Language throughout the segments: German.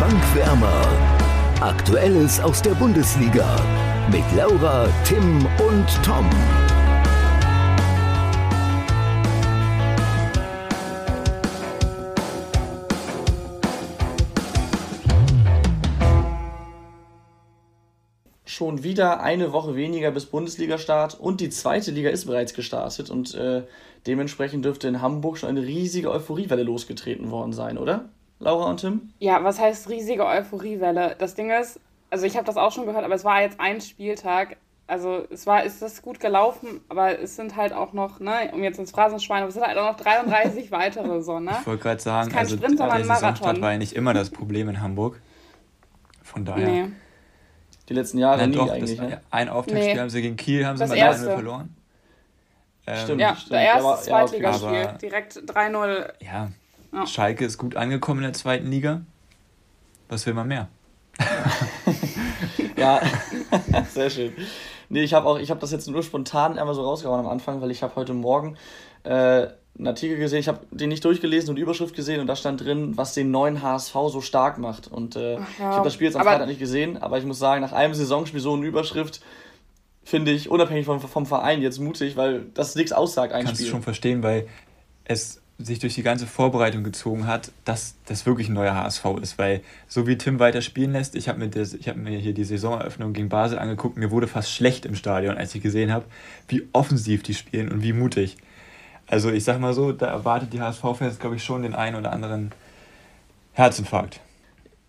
Bankwärmer. Aktuelles aus der Bundesliga mit Laura, Tim und Tom. schon wieder eine Woche weniger bis Bundesliga-Start und die zweite Liga ist bereits gestartet und äh, dementsprechend dürfte in Hamburg schon eine riesige Euphoriewelle losgetreten worden sein, oder? Laura und Tim? Ja, was heißt riesige Euphoriewelle? Das Ding ist, also ich habe das auch schon gehört, aber es war jetzt ein Spieltag. Also es war, ist das gut gelaufen, aber es sind halt auch noch, ne, um jetzt ins Phrasenschwein, aber es sind halt auch noch 33 weitere so, ne? Ich wollte gerade sagen, kein also Sprint, sondern der Saisonstart war ja nicht immer das Problem in Hamburg. Von daher. Nee. Die letzten Jahre Nein, nie doch, eigentlich. Ne? Ein Auftaktspiel nee. haben sie gegen Kiel, haben sie das mal erste. verloren. Ähm, stimmt, ja, stimmt. der erste Zweitligaspiel, ja, okay. direkt 3-0. Ja, ja, Schalke ist gut angekommen in der zweiten Liga. Was will man mehr? ja, sehr schön. Nee, ich habe auch, ich habe das jetzt nur spontan einmal so rausgehauen am Anfang, weil ich habe heute Morgen äh, einen Artikel gesehen, ich habe den nicht durchgelesen und die Überschrift gesehen und da stand drin, was den neuen HSV so stark macht. Und äh, ja. ich habe das Spiel jetzt am Freitag nicht gesehen, aber ich muss sagen, nach einem Saisonspiel so eine Überschrift finde ich unabhängig vom, vom Verein jetzt mutig, weil das nichts aussagt ein Kannst Spiel. Kannst du schon verstehen, weil es sich durch die ganze Vorbereitung gezogen hat, dass das wirklich ein neuer HSV ist, weil so wie Tim weiter spielen lässt, ich habe mir, hab mir hier die Saisoneröffnung gegen Basel angeguckt, mir wurde fast schlecht im Stadion, als ich gesehen habe, wie offensiv die spielen und wie mutig. Also ich sag mal so, da erwartet die HSV-Fans, glaube ich, schon den einen oder anderen Herzinfarkt.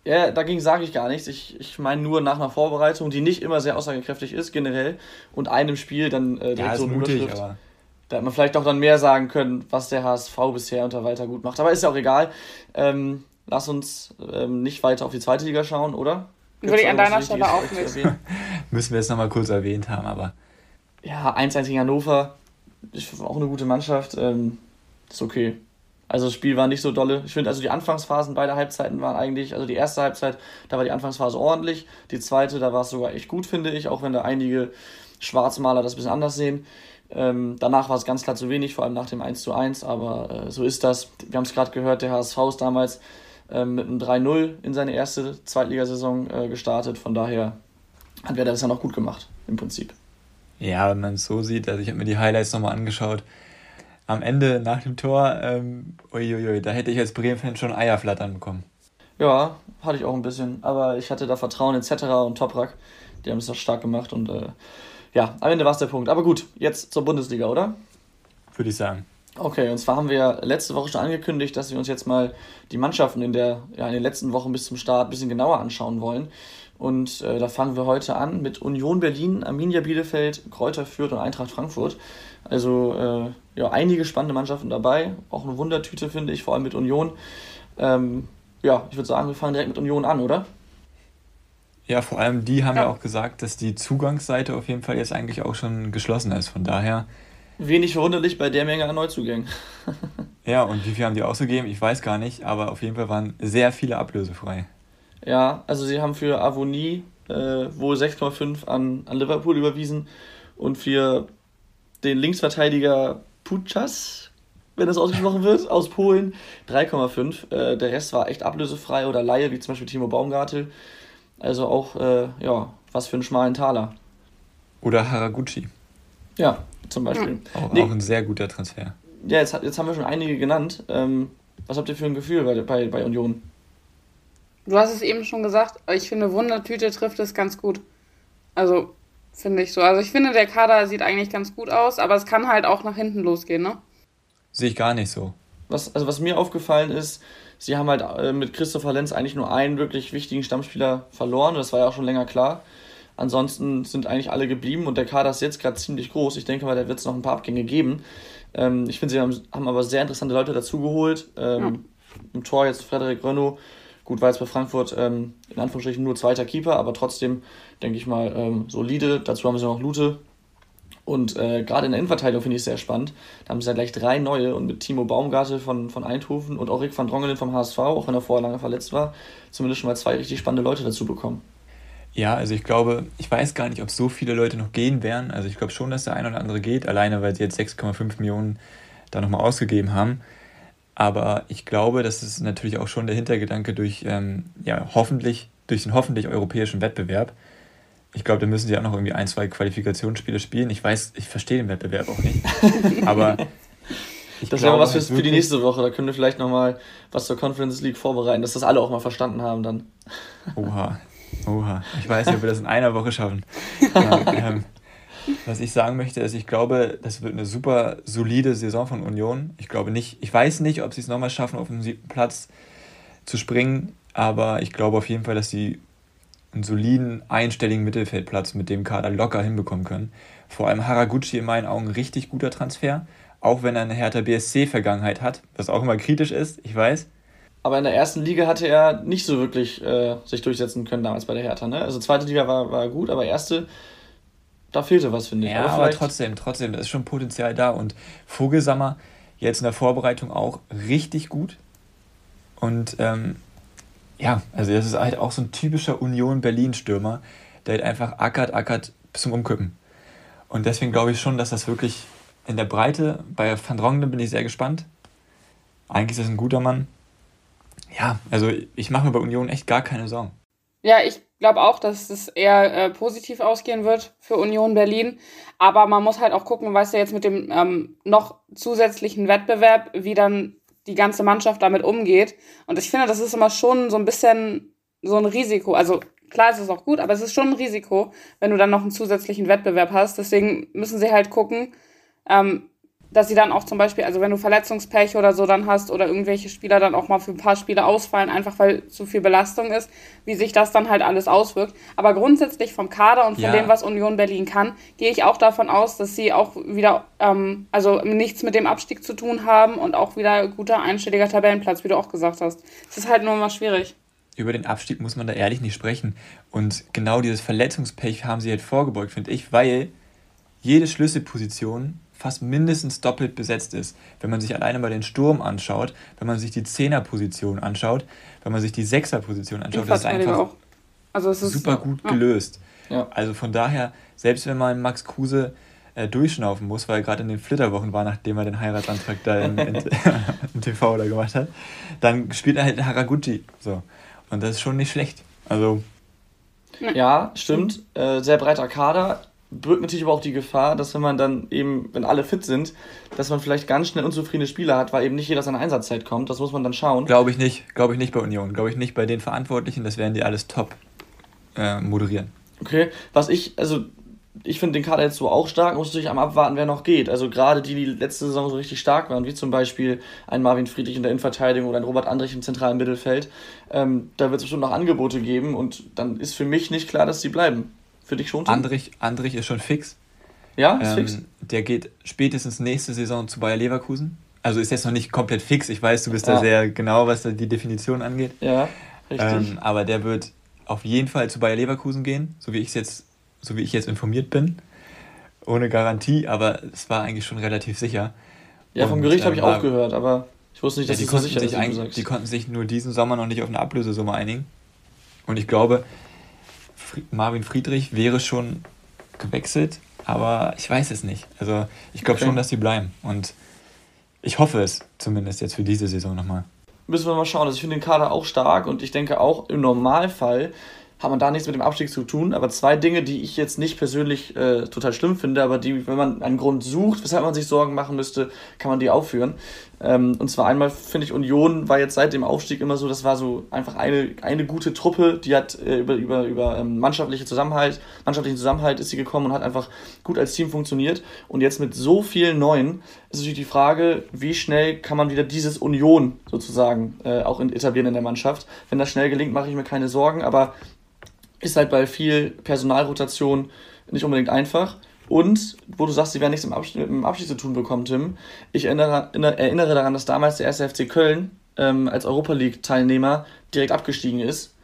Ja, dagegen sage ich gar nichts. Ich, ich meine nur nach einer Vorbereitung, die nicht immer sehr aussagekräftig ist, generell, und einem Spiel dann äh, direkt ja, so eine mutig, Überschrift. Aber da hätte man vielleicht auch dann mehr sagen können, was der HSV bisher unter Walter gut macht. Aber ist ja auch egal. Ähm, lass uns ähm, nicht weiter auf die zweite Liga schauen, oder? Würde ich an deiner Stelle auch nicht. Müssen wir jetzt nochmal kurz erwähnt haben, aber. Ja, 1-1 gegen Hannover ist auch eine gute Mannschaft. Ähm, ist okay. Also das Spiel war nicht so dolle. Ich finde also die Anfangsphasen beider Halbzeiten waren eigentlich, also die erste Halbzeit, da war die Anfangsphase ordentlich. Die zweite, da war es sogar echt gut, finde ich, auch wenn da einige Schwarzmaler das ein bisschen anders sehen. Ähm, danach war es ganz klar zu wenig, vor allem nach dem 1 zu 1, aber äh, so ist das. Wir haben es gerade gehört, der HSV ist damals ähm, mit einem 3-0 in seine erste Zweitligasaison äh, gestartet. Von daher hat Werder das ja noch gut gemacht, im Prinzip. Ja, wenn man es so sieht, also ich habe mir die Highlights nochmal angeschaut. Am Ende nach dem Tor, ähm, uiuiui, da hätte ich als Bremen-Fan schon Eierflattern bekommen. Ja, hatte ich auch ein bisschen. Aber ich hatte da Vertrauen in Cetera und Toprak. Die haben es doch stark gemacht und äh, ja, am Ende war es der Punkt. Aber gut, jetzt zur Bundesliga, oder? Würde ich sagen. Okay, und zwar haben wir letzte Woche schon angekündigt, dass wir uns jetzt mal die Mannschaften in, der, ja, in den letzten Wochen bis zum Start ein bisschen genauer anschauen wollen. Und äh, da fangen wir heute an mit Union Berlin, Arminia Bielefeld, Kräuter Fürth und Eintracht Frankfurt. Also äh, ja, einige spannende Mannschaften dabei. Auch eine Wundertüte, finde ich, vor allem mit Union. Ähm, ja, ich würde sagen, wir fangen direkt mit Union an, oder? Ja, vor allem die haben ja. ja auch gesagt, dass die Zugangsseite auf jeden Fall jetzt eigentlich auch schon geschlossen ist. Von daher. Wenig verwunderlich bei der Menge an Neuzugängen. ja, und wie viel haben die ausgegeben? Ich weiß gar nicht, aber auf jeden Fall waren sehr viele ablösefrei. Ja, also sie haben für Avonie äh, wohl 6,5 an, an Liverpool überwiesen und für den Linksverteidiger Puchas, wenn das ausgesprochen wird, aus Polen 3,5. Äh, der Rest war echt ablösefrei oder Laie, wie zum Beispiel Timo Baumgartel. Also auch, äh, ja, was für einen schmalen Taler. Oder Haraguchi. Ja, zum Beispiel. Auch, nee. auch ein sehr guter Transfer. Ja, jetzt, jetzt haben wir schon einige genannt. Ähm, was habt ihr für ein Gefühl bei, bei, bei Union? Du hast es eben schon gesagt, ich finde, Wundertüte trifft es ganz gut. Also, finde ich so. Also, ich finde, der Kader sieht eigentlich ganz gut aus, aber es kann halt auch nach hinten losgehen, ne? Sehe ich gar nicht so. Was, also, was mir aufgefallen ist, sie haben halt äh, mit Christopher Lenz eigentlich nur einen wirklich wichtigen Stammspieler verloren. Das war ja auch schon länger klar. Ansonsten sind eigentlich alle geblieben und der Kader ist jetzt gerade ziemlich groß. Ich denke mal, da wird es noch ein paar Abgänge geben. Ähm, ich finde, sie haben, haben, aber sehr interessante Leute dazugeholt. Ähm, ja. Im Tor jetzt Frederik Renault Gut, war jetzt bei Frankfurt ähm, in Anführungsstrichen nur zweiter Keeper, aber trotzdem, denke ich mal, ähm, solide. Dazu haben sie noch Lute. Und äh, gerade in der Innenverteidigung finde ich es sehr spannend. Da haben sie ja gleich drei neue und mit Timo Baumgartel von, von Eindhoven und auch Rick van Drongelen vom HSV, auch wenn er vorher lange verletzt war, zumindest schon mal zwei richtig spannende Leute dazu bekommen. Ja, also ich glaube, ich weiß gar nicht, ob so viele Leute noch gehen werden. Also ich glaube schon, dass der ein oder andere geht, alleine weil sie jetzt 6,5 Millionen da nochmal ausgegeben haben. Aber ich glaube, das ist natürlich auch schon der Hintergedanke durch, ähm, ja, hoffentlich, durch den hoffentlich europäischen Wettbewerb. Ich glaube, da müssen sie auch noch irgendwie ein, zwei Qualifikationsspiele spielen. Ich weiß, ich verstehe den Wettbewerb auch nicht. Aber das wäre was für, für die nächste Woche. Da können wir vielleicht nochmal was zur Conference League vorbereiten, dass das alle auch mal verstanden haben dann. Oha, oha. Ich weiß nicht, ob wir das in einer Woche schaffen. ja, ähm, was ich sagen möchte, ist, ich glaube, das wird eine super solide Saison von Union. Ich glaube nicht, ich weiß nicht, ob sie es nochmal schaffen, auf den siebten Platz zu springen, aber ich glaube auf jeden Fall, dass sie einen soliden, einstelligen Mittelfeldplatz mit dem Kader locker hinbekommen können. Vor allem Haraguchi in meinen Augen richtig guter Transfer, auch wenn er eine Hertha BSC-Vergangenheit hat, was auch immer kritisch ist, ich weiß. Aber in der ersten Liga hatte er nicht so wirklich äh, sich durchsetzen können damals bei der Hertha. Ne? Also zweite Liga war, war gut, aber erste da fehlte was, finde ich. Ja, aber, aber trotzdem, trotzdem, da ist schon Potenzial da. Und Vogelsammer jetzt in der Vorbereitung auch richtig gut. Und ähm, ja, also das ist halt auch so ein typischer Union-Berlin-Stürmer, der halt einfach ackert, ackert bis zum Umkippen. Und deswegen glaube ich schon, dass das wirklich in der Breite, bei Van Dronglen bin ich sehr gespannt. Eigentlich ist das ein guter Mann. Ja, also ich mache mir bei Union echt gar keine Sorgen. Ja, ich glaube auch, dass es eher äh, positiv ausgehen wird für Union Berlin. Aber man muss halt auch gucken, weißt du, jetzt mit dem ähm, noch zusätzlichen Wettbewerb, wie dann die ganze Mannschaft damit umgeht. Und ich finde, das ist immer schon so ein bisschen so ein Risiko. Also klar ist es auch gut, aber es ist schon ein Risiko, wenn du dann noch einen zusätzlichen Wettbewerb hast. Deswegen müssen sie halt gucken, ähm, dass sie dann auch zum Beispiel, also wenn du Verletzungspech oder so dann hast oder irgendwelche Spieler dann auch mal für ein paar Spiele ausfallen, einfach weil zu viel Belastung ist, wie sich das dann halt alles auswirkt. Aber grundsätzlich vom Kader und von ja. dem, was Union Berlin kann, gehe ich auch davon aus, dass sie auch wieder, ähm, also nichts mit dem Abstieg zu tun haben und auch wieder guter einstelliger Tabellenplatz, wie du auch gesagt hast. Es ist halt nur mal schwierig. Über den Abstieg muss man da ehrlich nicht sprechen. Und genau dieses Verletzungspech haben sie halt vorgebeugt, finde ich, weil jede Schlüsselposition fast mindestens doppelt besetzt ist. Wenn man sich alleine mal den Sturm anschaut, wenn man sich die Zehnerposition anschaut, wenn man sich die Sechserposition anschaut, das ist einfach also ist, super gut ja. gelöst. Ja. Also von daher, selbst wenn man Max Kruse äh, durchschnaufen muss, weil er gerade in den Flitterwochen war, nachdem er den Heiratsantrag da in, in, im TV da gemacht hat, dann spielt er halt Haraguchi. So. Und das ist schon nicht schlecht. Also. Ja, stimmt. Äh, sehr breiter Kader birgt natürlich aber auch die Gefahr, dass wenn man dann eben, wenn alle fit sind, dass man vielleicht ganz schnell unzufriedene Spieler hat, weil eben nicht jeder seine Einsatzzeit kommt. Das muss man dann schauen. Glaube ich nicht. Glaube ich nicht bei Union. Glaube ich nicht bei den Verantwortlichen. Das werden die alles top äh, moderieren. Okay. Was ich, also ich finde den Kader jetzt so auch stark, muss natürlich am abwarten, wer noch geht. Also gerade die, die letzte Saison so richtig stark waren, wie zum Beispiel ein Marvin Friedrich in der Innenverteidigung oder ein Robert Andrich im zentralen Mittelfeld, ähm, da wird es bestimmt noch Angebote geben und dann ist für mich nicht klar, dass sie bleiben. Für dich schon? Andrich, Andrich ist schon fix. Ja, ist ähm, fix. Der geht spätestens nächste Saison zu Bayer Leverkusen. Also ist jetzt noch nicht komplett fix. Ich weiß, du bist ja. da sehr genau, was die Definition angeht. Ja, richtig. Ähm, aber der wird auf jeden Fall zu Bayer Leverkusen gehen, so wie ich jetzt, so wie ich jetzt informiert bin. Ohne Garantie, aber es war eigentlich schon relativ sicher. Ja, vom Gericht ähm, habe ich auch gehört, aber ich wusste nicht, dass ja, die, so sicher sich ist, die konnten sich nur diesen Sommer noch nicht auf eine Ablösesumme einigen. Und ich glaube, Marvin Friedrich wäre schon gewechselt, aber ich weiß es nicht. Also ich glaube okay. schon, dass sie bleiben. Und ich hoffe es zumindest jetzt für diese Saison nochmal. Müssen wir mal schauen. Also ich finde den Kader auch stark und ich denke auch im Normalfall hat man da nichts mit dem Abstieg zu tun. Aber zwei Dinge, die ich jetzt nicht persönlich äh, total schlimm finde, aber die, wenn man einen Grund sucht, weshalb man sich Sorgen machen müsste, kann man die aufführen. Ähm, und zwar einmal finde ich, Union war jetzt seit dem Aufstieg immer so, das war so einfach eine, eine gute Truppe, die hat äh, über, über, über ähm, mannschaftliche Zusammenhalt, mannschaftlichen Zusammenhalt ist sie gekommen und hat einfach gut als Team funktioniert. Und jetzt mit so vielen Neuen ist natürlich die Frage, wie schnell kann man wieder dieses Union sozusagen äh, auch etablieren in der Mannschaft. Wenn das schnell gelingt, mache ich mir keine Sorgen, aber ist halt bei viel Personalrotation nicht unbedingt einfach. Und, wo du sagst, sie werden nichts im Abschied, im Abschied zu tun bekommen, Tim, ich erinnere, erinnere daran, dass damals der 1. FC Köln ähm, als Europa League-Teilnehmer direkt abgestiegen ist.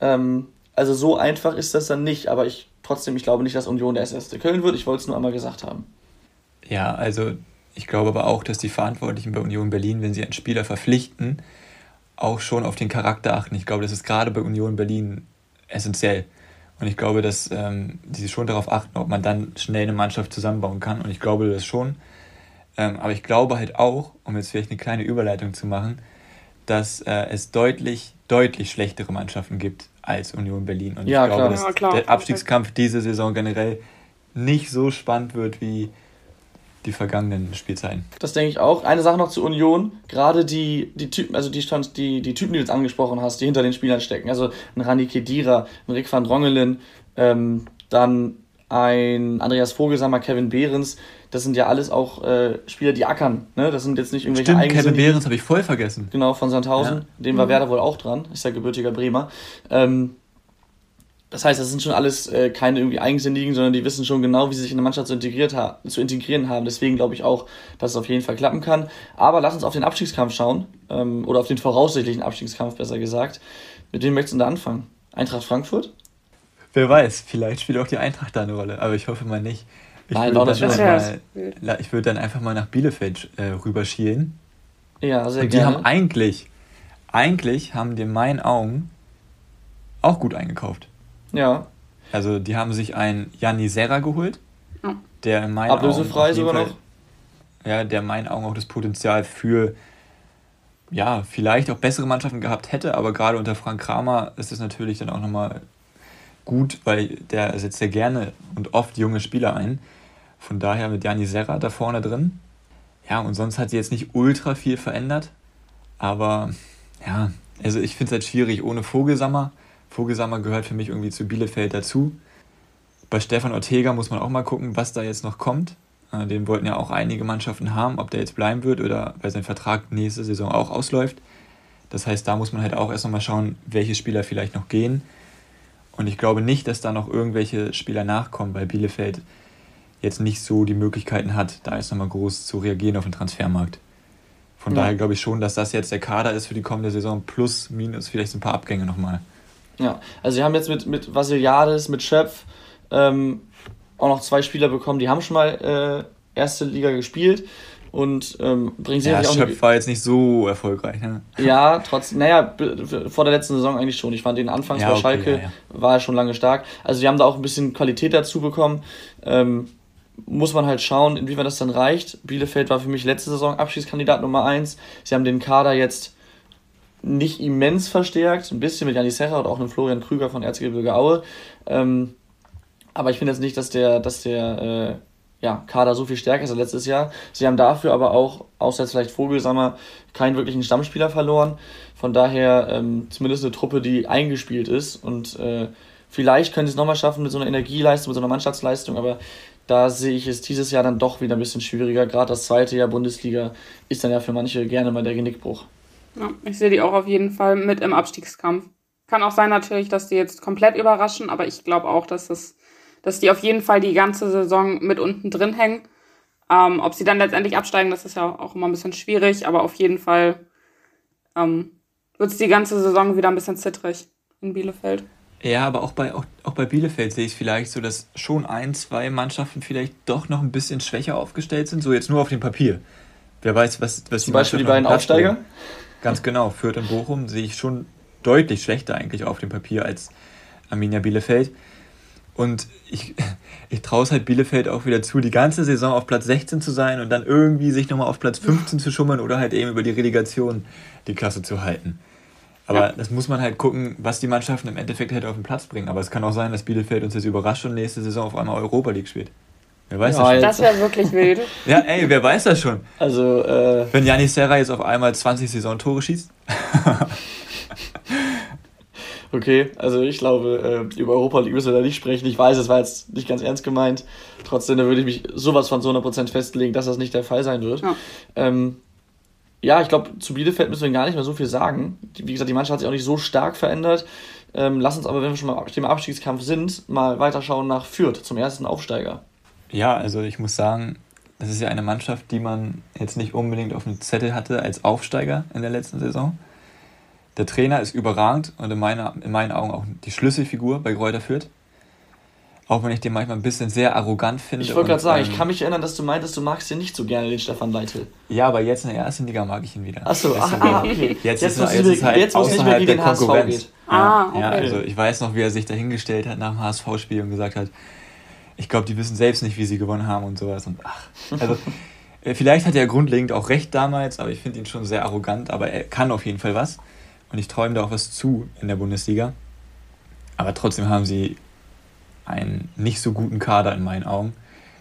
Ähm, also so einfach ist das dann nicht, aber ich trotzdem, ich glaube nicht, dass Union der 1. FC Köln wird. Ich wollte es nur einmal gesagt haben. Ja, also ich glaube aber auch, dass die Verantwortlichen bei Union Berlin, wenn sie einen Spieler verpflichten, auch schon auf den Charakter achten. Ich glaube, das ist gerade bei Union Berlin essentiell. Und ich glaube, dass ähm, die schon darauf achten, ob man dann schnell eine Mannschaft zusammenbauen kann. Und ich glaube das schon. Ähm, aber ich glaube halt auch, um jetzt vielleicht eine kleine Überleitung zu machen, dass äh, es deutlich, deutlich schlechtere Mannschaften gibt als Union Berlin. Und ja, ich glaube, klar. dass ja, klar. der Abstiegskampf diese Saison generell nicht so spannend wird wie die vergangenen Spielzeiten. Das denke ich auch. Eine Sache noch zur Union. Gerade die, die Typen, also die, die, die Typen, die du jetzt angesprochen hast, die hinter den Spielern stecken. Also ein Rani Kedira, ein Rick van Drongelen, ähm, dann ein Andreas Vogelsammer, Kevin Behrens. Das sind ja alles auch äh, Spieler, die ackern. Ne? Das sind jetzt nicht irgendwelche Stimmt, Kevin Behrens habe ich voll vergessen. Genau, von Sandhausen. Ja. Dem war mhm. Werder wohl auch dran. Ist ja gebürtiger Bremer. Ähm, das heißt, das sind schon alles äh, keine irgendwie Eigensinnigen, sondern die wissen schon genau, wie sie sich in der Mannschaft zu, integriert ha zu integrieren haben. Deswegen glaube ich auch, dass es auf jeden Fall klappen kann. Aber lass uns auf den Abstiegskampf schauen. Ähm, oder auf den voraussichtlichen Abstiegskampf, besser gesagt. Mit wem möchtest du da anfangen? Eintracht Frankfurt? Wer weiß, vielleicht spielt auch die Eintracht da eine Rolle, aber ich hoffe mal nicht. Ich Nein, würde dann, mal, ich würd dann einfach mal nach Bielefeld äh, rüberschielen. Ja, sehr Und die gerne. haben eigentlich, eigentlich haben die in meinen Augen auch gut eingekauft. Ja. Also die haben sich einen Janni Serra geholt, der in meinen Ablösefrei Augen sogar Fall, noch. Ja, der in meinen Augen auch das Potenzial für ja, vielleicht auch bessere Mannschaften gehabt hätte, aber gerade unter Frank Kramer ist es natürlich dann auch nochmal gut, weil der setzt ja gerne und oft junge Spieler ein. Von daher mit Jani Serra da vorne drin. Ja, und sonst hat sie jetzt nicht ultra viel verändert. Aber ja, also ich finde es halt schwierig ohne Vogelsammer. Vogelsammer gehört für mich irgendwie zu Bielefeld dazu. Bei Stefan Ortega muss man auch mal gucken, was da jetzt noch kommt. Äh, den wollten ja auch einige Mannschaften haben, ob der jetzt bleiben wird oder weil sein Vertrag nächste Saison auch ausläuft. Das heißt, da muss man halt auch erst nochmal schauen, welche Spieler vielleicht noch gehen. Und ich glaube nicht, dass da noch irgendwelche Spieler nachkommen, weil Bielefeld jetzt nicht so die Möglichkeiten hat, da jetzt nochmal groß zu reagieren auf den Transfermarkt. Von ja. daher glaube ich schon, dass das jetzt der Kader ist für die kommende Saison, plus, minus vielleicht so ein paar Abgänge nochmal. Ja, also sie haben jetzt mit, mit Vasiliades, mit Schöpf ähm, auch noch zwei Spieler bekommen, die haben schon mal äh, erste Liga gespielt und ähm, bringen sie ja, auch Schöpf war jetzt nicht so erfolgreich. Ne? Ja, trotzdem, naja, vor der letzten Saison eigentlich schon. Ich fand den anfangs ja, bei okay, Schalke ja, ja. war er schon lange stark. Also die haben da auch ein bisschen Qualität dazu bekommen. Ähm, muss man halt schauen, inwiefern das dann reicht. Bielefeld war für mich letzte Saison Abschiedskandidat Nummer 1. Sie haben den Kader jetzt nicht immens verstärkt, ein bisschen mit Janis Serra und auch einem Florian Krüger von Erzgebirge Aue. Ähm, aber ich finde jetzt nicht, dass der, dass der äh, ja, Kader so viel stärker ist als letztes Jahr. Sie haben dafür aber auch, außer jetzt vielleicht Vogelsammer, keinen wirklichen Stammspieler verloren. Von daher ähm, zumindest eine Truppe, die eingespielt ist. Und äh, vielleicht können sie es nochmal schaffen mit so einer Energieleistung, mit so einer Mannschaftsleistung, aber da sehe ich es dieses Jahr dann doch wieder ein bisschen schwieriger. Gerade das zweite Jahr Bundesliga ist dann ja für manche gerne mal der Genickbruch. Ja, ich sehe die auch auf jeden Fall mit im Abstiegskampf. Kann auch sein natürlich, dass die jetzt komplett überraschen, aber ich glaube auch, dass es dass die auf jeden Fall die ganze Saison mit unten drin hängen. Ähm, ob sie dann letztendlich absteigen, das ist ja auch immer ein bisschen schwierig, aber auf jeden Fall ähm, wird es die ganze Saison wieder ein bisschen zittrig in Bielefeld. Ja, aber auch bei, auch, auch bei Bielefeld sehe ich es vielleicht so, dass schon ein, zwei Mannschaften vielleicht doch noch ein bisschen schwächer aufgestellt sind, so jetzt nur auf dem Papier. Wer weiß, was, was Zum die Beispiel die beiden Aufsteiger? Ganz genau, Fürth und Bochum sehe ich schon deutlich schlechter eigentlich auf dem Papier als Arminia Bielefeld. Und ich, ich traue es halt Bielefeld auch wieder zu, die ganze Saison auf Platz 16 zu sein und dann irgendwie sich nochmal auf Platz 15 zu schummeln oder halt eben über die Relegation die Klasse zu halten. Aber ja. das muss man halt gucken, was die Mannschaften im Endeffekt halt auf den Platz bringen. Aber es kann auch sein, dass Bielefeld uns jetzt überrascht und nächste Saison auf einmal Europa League spielt. Wer weiß ja, das schon? Das wäre wirklich wild. ja, ey, wer weiß das schon? Also, äh, Wenn Janis Serra jetzt auf einmal 20 Saisontore schießt. Okay, also ich glaube, äh, über Europa League müssen wir da nicht sprechen. Ich weiß, es war jetzt nicht ganz ernst gemeint. Trotzdem, da würde ich mich sowas von so 100% festlegen, dass das nicht der Fall sein wird. Ja, ähm, ja ich glaube, zu Bielefeld müssen wir gar nicht mehr so viel sagen. Wie gesagt, die Mannschaft hat sich auch nicht so stark verändert. Ähm, lass uns aber, wenn wir schon mal im Abstiegskampf sind, mal weiterschauen nach Fürth, zum ersten Aufsteiger. Ja, also ich muss sagen, das ist ja eine Mannschaft, die man jetzt nicht unbedingt auf dem Zettel hatte als Aufsteiger in der letzten Saison. Der Trainer ist überragend und in, meiner, in meinen Augen auch die Schlüsselfigur bei Kräuter Fürth. Auch wenn ich den manchmal ein bisschen sehr arrogant finde. Ich wollte gerade sagen, ähm, ich kann mich erinnern, dass du meintest, du magst den nicht so gerne, den Stefan Leitl. Ja, aber jetzt in der ersten Liga mag ich ihn wieder. Achso, ach, ah, okay. Jetzt, jetzt, ist, er, jetzt, ist halt jetzt muss nicht mehr gegen den HSV geht. Ja, ah, okay. ja, also ich weiß noch, wie er sich dahingestellt hat nach dem HSV-Spiel und gesagt hat, ich glaube, die wissen selbst nicht, wie sie gewonnen haben und sowas. Und ach, also Vielleicht hat er grundlegend auch recht damals, aber ich finde ihn schon sehr arrogant, aber er kann auf jeden Fall was. Und ich träume da auch was zu in der Bundesliga. Aber trotzdem haben sie einen nicht so guten Kader in meinen Augen.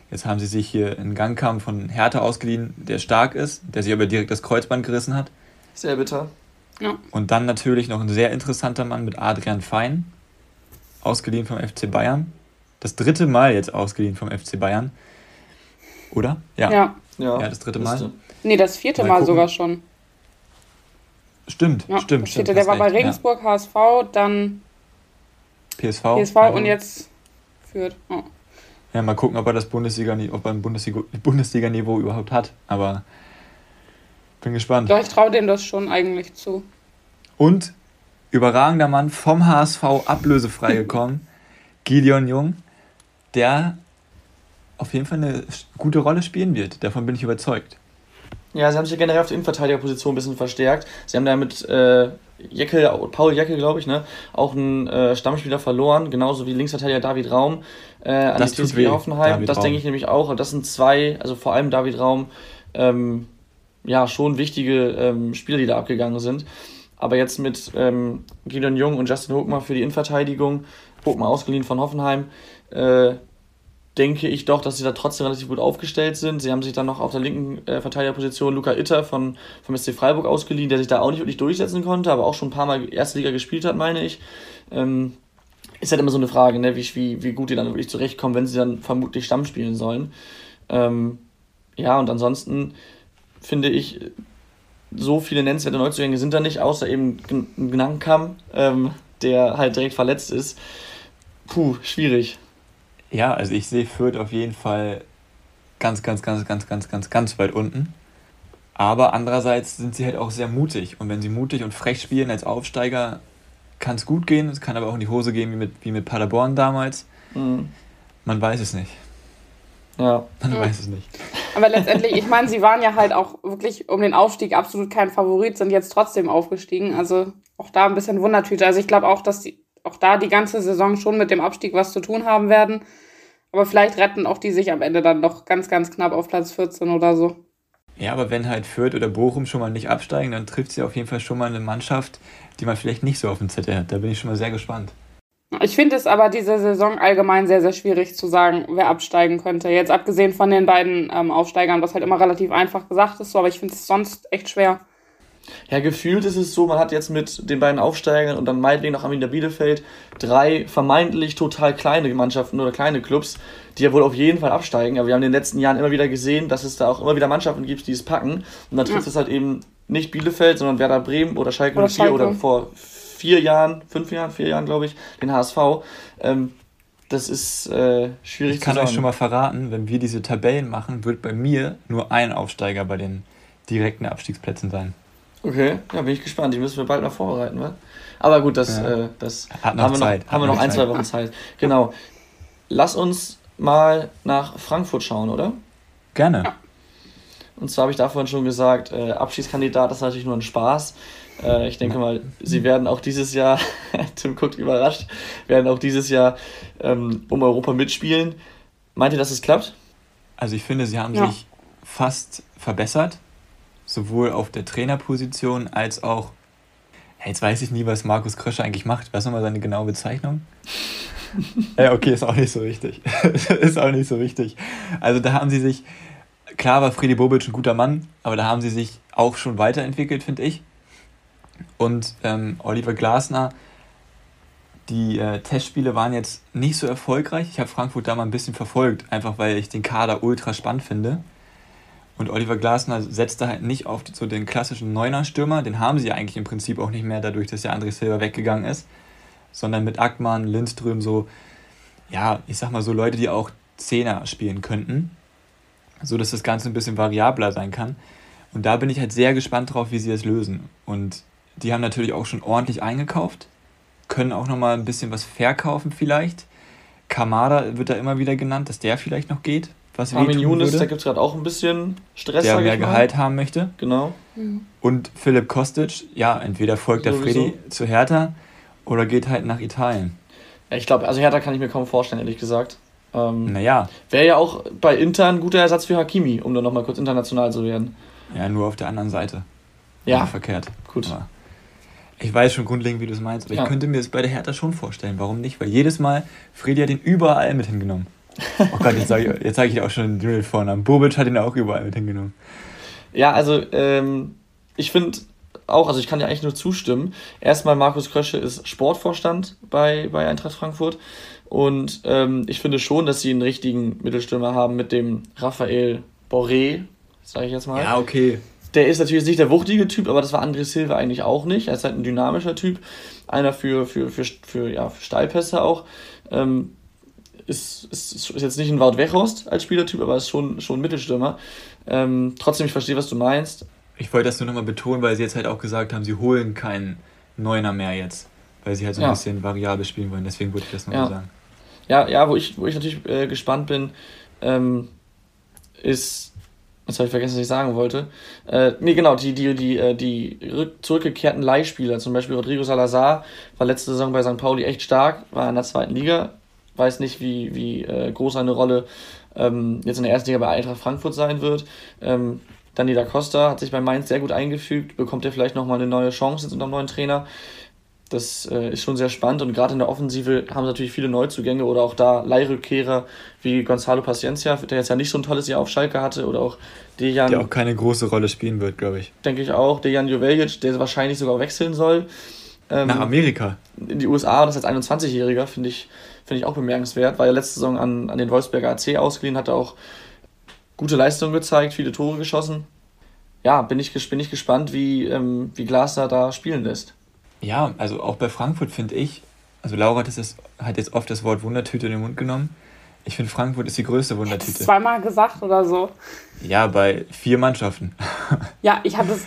Jetzt haben sie sich hier einen Gangkampf von Hertha ausgeliehen, der stark ist, der sich aber direkt das Kreuzband gerissen hat. Sehr bitter. Ja. Und dann natürlich noch ein sehr interessanter Mann mit Adrian Fein, ausgeliehen vom FC Bayern. Das dritte Mal jetzt ausgeliehen vom FC Bayern. Oder? Ja. Ja, Ja, das dritte Mal. müsste. Nee, das vierte Mal Mal, sogar schon. Stimmt, Ja, stimmt, stimmt. Der war bei recht, ja. Regensburg, HSV, dann PSV. PSV ja. und jetzt führt. Oh. Ja, mal gucken, ob er das Bundesliga, ob er ein Bundesliga, Bundesliga-Niveau überhaupt hat. Aber bin gespannt. Doch, ich traue dem das schon eigentlich zu. Und überragender Mann vom HSV ablösefrei gekommen, Gideon Jung, der auf jeden Fall eine gute Rolle spielen wird. Davon bin ich überzeugt. Ja, sie haben sich generell auf der Innenverteidigerposition ein bisschen verstärkt. Sie haben da mit äh, Jeckel, Paul Jeckel, glaube ich, ne, auch einen äh, Stammspieler verloren, genauso wie Linksverteidiger David Raum äh, an Das die TSG Hoffenheim. David das denke ich nämlich auch. Und das sind zwei, also vor allem David Raum, ähm, ja, schon wichtige ähm, Spieler, die da abgegangen sind. Aber jetzt mit ähm, Gideon Jung und Justin Hochmar für die Innenverteidigung, Hochmar ausgeliehen von Hoffenheim, äh, denke ich doch, dass sie da trotzdem relativ gut aufgestellt sind. Sie haben sich dann noch auf der linken äh, Verteidigerposition Luca Itter von, vom SC Freiburg ausgeliehen, der sich da auch nicht wirklich durchsetzen konnte, aber auch schon ein paar Mal erste Liga gespielt hat, meine ich. Ähm, ist halt immer so eine Frage, ne, wie, wie, wie gut die dann wirklich zurechtkommen, wenn sie dann vermutlich Stamm spielen sollen. Ähm, ja, und ansonsten finde ich, so viele nennenswerte Neuzugänge sind da nicht, außer eben Gn- Gnankam, ähm, der halt direkt verletzt ist. Puh, schwierig. Ja, also ich sehe Fürth auf jeden Fall ganz, ganz, ganz, ganz, ganz, ganz, ganz weit unten. Aber andererseits sind sie halt auch sehr mutig. Und wenn sie mutig und frech spielen als Aufsteiger, kann es gut gehen. Es kann aber auch in die Hose gehen, wie mit, wie mit Paderborn damals. Mhm. Man weiß es nicht. Ja. Man Ja. weiß es nicht. Aber letztendlich, ich meine, sie waren ja halt auch wirklich um den Aufstieg absolut kein Favorit, sind jetzt trotzdem aufgestiegen. Also auch da ein bisschen Wundertüte. Also ich glaube auch, dass die auch da die ganze Saison schon mit dem Abstieg was zu tun haben werden. Aber vielleicht retten auch die sich am Ende dann noch ganz, ganz knapp auf Platz 14 oder so. Ja, aber wenn halt Fürth oder Bochum schon mal nicht absteigen, dann trifft sie auf jeden Fall schon mal eine Mannschaft, die man vielleicht nicht so auf dem Zettel hat. Da bin ich schon mal sehr gespannt. Ich finde es aber diese Saison allgemein sehr, sehr schwierig zu sagen, wer absteigen könnte. Jetzt abgesehen von den beiden ähm, Aufsteigern, was halt immer relativ einfach gesagt ist, so, aber ich finde es sonst echt schwer. Ja, gefühlt ist es so, man hat jetzt mit den beiden Aufsteigern und dann meinetwegen noch Arminia Bielefeld drei vermeintlich total kleine Mannschaften oder kleine Clubs, die ja wohl auf jeden Fall absteigen. Aber wir haben in den letzten Jahren immer wieder gesehen, dass es da auch immer wieder Mannschaften gibt, die es packen. Und dann trifft Ja. es halt eben nicht Bielefeld, sondern Werder Bremen oder Schalke Oder 04 Schalke. oder vor vier Jahren, fünf Jahren, vier Jahren, glaube ich, den HSV. Ähm, das ist äh, schwierig Ich kann zu sagen. euch schon mal verraten, wenn wir diese Tabellen machen, wird bei mir nur ein Aufsteiger bei den direkten Abstiegsplätzen sein. Okay, ja, bin ich gespannt. Die müssen wir bald noch vorbereiten, wa? Aber gut, das, Ja. äh, das haben wir Zeit, noch, haben wir noch ein, Zeit. zwei Wochen Zeit. Genau. Lass uns mal nach Frankfurt schauen, oder? Gerne. Und zwar habe ich da vorhin schon gesagt, äh, Abschiedskandidat das ist natürlich nur ein Spaß. Äh, ich denke mal, sie werden auch dieses Jahr, Tim guckt überrascht, werden auch dieses Jahr ähm, um Europa mitspielen. Meint ihr, dass es klappt? Also ich finde, sie haben Ja. sich fast verbessert, sowohl auf der Trainerposition als auch. Jetzt weiß ich nie, was Markus Kröscher eigentlich macht. Was nochmal seine genaue Bezeichnung? ja, okay, ist auch nicht so wichtig. ist auch nicht so wichtig. Also da haben sie sich, klar war Freddy Bobic ein guter Mann, aber da haben sie sich auch schon weiterentwickelt, finde ich. Und ähm, Oliver Glasner, die äh, Testspiele waren jetzt nicht so erfolgreich. Ich habe Frankfurt da mal ein bisschen verfolgt, einfach weil ich den Kader ultra spannend finde. Und Oliver Glasner setzte halt nicht auf so den klassischen Neuner-Stürmer, den haben sie ja eigentlich im Prinzip auch nicht mehr, dadurch, dass der André Silva weggegangen ist, sondern mit Ackmann, Lindström so, ja, ich sag mal so Leute, die auch Zehner spielen könnten, so dass das Ganze ein bisschen variabler sein kann. Und da bin ich halt sehr gespannt drauf, wie sie das lösen. Und die haben natürlich auch schon ordentlich eingekauft, können auch nochmal ein bisschen was verkaufen vielleicht. Kamada wird da immer wieder genannt, dass der vielleicht noch geht, was Armin Younes, da gibt es gerade auch ein bisschen Stress, der mehr ich mal. Gehalt haben möchte. Genau. Und Philipp Kostic, ja, entweder folgt der Sowieso. Freddy zu Hertha oder geht halt nach Italien. Ja, ich glaube, also Hertha kann ich mir kaum vorstellen, ehrlich gesagt. Ähm, Naja, Wäre ja auch bei Inter ein guter Ersatz für Hakimi, um dann nochmal kurz international zu werden. ja, nur auf der anderen Seite. Ja, verkehrt. gut. Aber ich weiß schon grundlegend, wie du es meinst, aber Ja. ich könnte mir das bei der Hertha schon vorstellen. Warum nicht? Weil jedes Mal, Freddy hat ihn überall mit hingenommen. Oh Gott, jetzt sage ich, jetzt sag ich dir auch schon den Vornamen. Bobic hat ihn auch überall mit hingenommen. Ja, also ähm, ich finde auch, also ich kann dir eigentlich nur zustimmen. Erstmal, Markus Krösche ist Sportvorstand bei, bei Eintracht Frankfurt. Und ähm, ich finde schon, dass sie einen richtigen Mittelstürmer haben mit dem Raphael Boré, sage ich jetzt mal. Ja, okay. Der ist natürlich nicht der wuchtige Typ, aber das war André Silva eigentlich auch nicht. Er ist halt ein dynamischer Typ. Einer für, für, für, für, ja, für Steilpässe auch. Ähm, ist, ist, ist jetzt nicht ein Wout Weghorst als Spielertyp, aber ist schon, schon ein Mittelstürmer. Ähm, trotzdem, ich verstehe, was du meinst. Ich wollte das nur nochmal betonen, weil sie jetzt halt auch gesagt haben, sie holen keinen Neuner mehr jetzt. Weil sie halt so ein Ja. bisschen variabel spielen wollen. Deswegen wollte ich das nochmal Ja. sagen. Ja, ja, wo ich, wo ich natürlich äh, gespannt bin, ähm, ist. Jetzt habe ich vergessen, was ich sagen wollte. Äh, nee, genau, die, die, die, äh, die rück, zurückgekehrten Leihspieler, zum Beispiel Rodrigo Salazar, war letzte Saison bei St. Pauli echt stark, war in der zweiten Liga. Weiß nicht, wie, wie äh, groß seine Rolle ähm, jetzt in der ersten Liga bei Eintracht Frankfurt sein wird. Ähm, Dani da Costa hat sich bei Mainz sehr gut eingefügt, bekommt er vielleicht nochmal eine neue Chance jetzt unter dem neuen Trainer. Das äh, ist schon sehr spannend und gerade in der Offensive haben sie natürlich viele Neuzugänge oder auch da Leihrückkehrer wie Gonzalo Paciencia, der jetzt ja nicht so ein tolles Jahr auf Schalke hatte oder auch Dejan, Der auch keine große Rolle spielen wird, glaube ich. denke ich auch, Dejan Joveljic, der wahrscheinlich sogar wechseln soll. Ähm, Nach Amerika. in die USA, das als 21-Jähriger, finde ich, finde ich auch bemerkenswert. War ja letzte Saison an, an den Wolfsberger AC ausgeliehen, hat auch gute Leistungen gezeigt, viele Tore geschossen. Ja, bin ich, bin ich gespannt, wie, ähm, wie Glasner da spielen lässt. Ja, also auch bei Frankfurt finde ich, also Laura hat, das, hat jetzt oft das Wort Wundertüte in den Mund genommen. Ich finde, Frankfurt ist die größte Das Wundertüte. zweimal gesagt oder so. Ja, bei vier Mannschaften. Ja, ich habe das.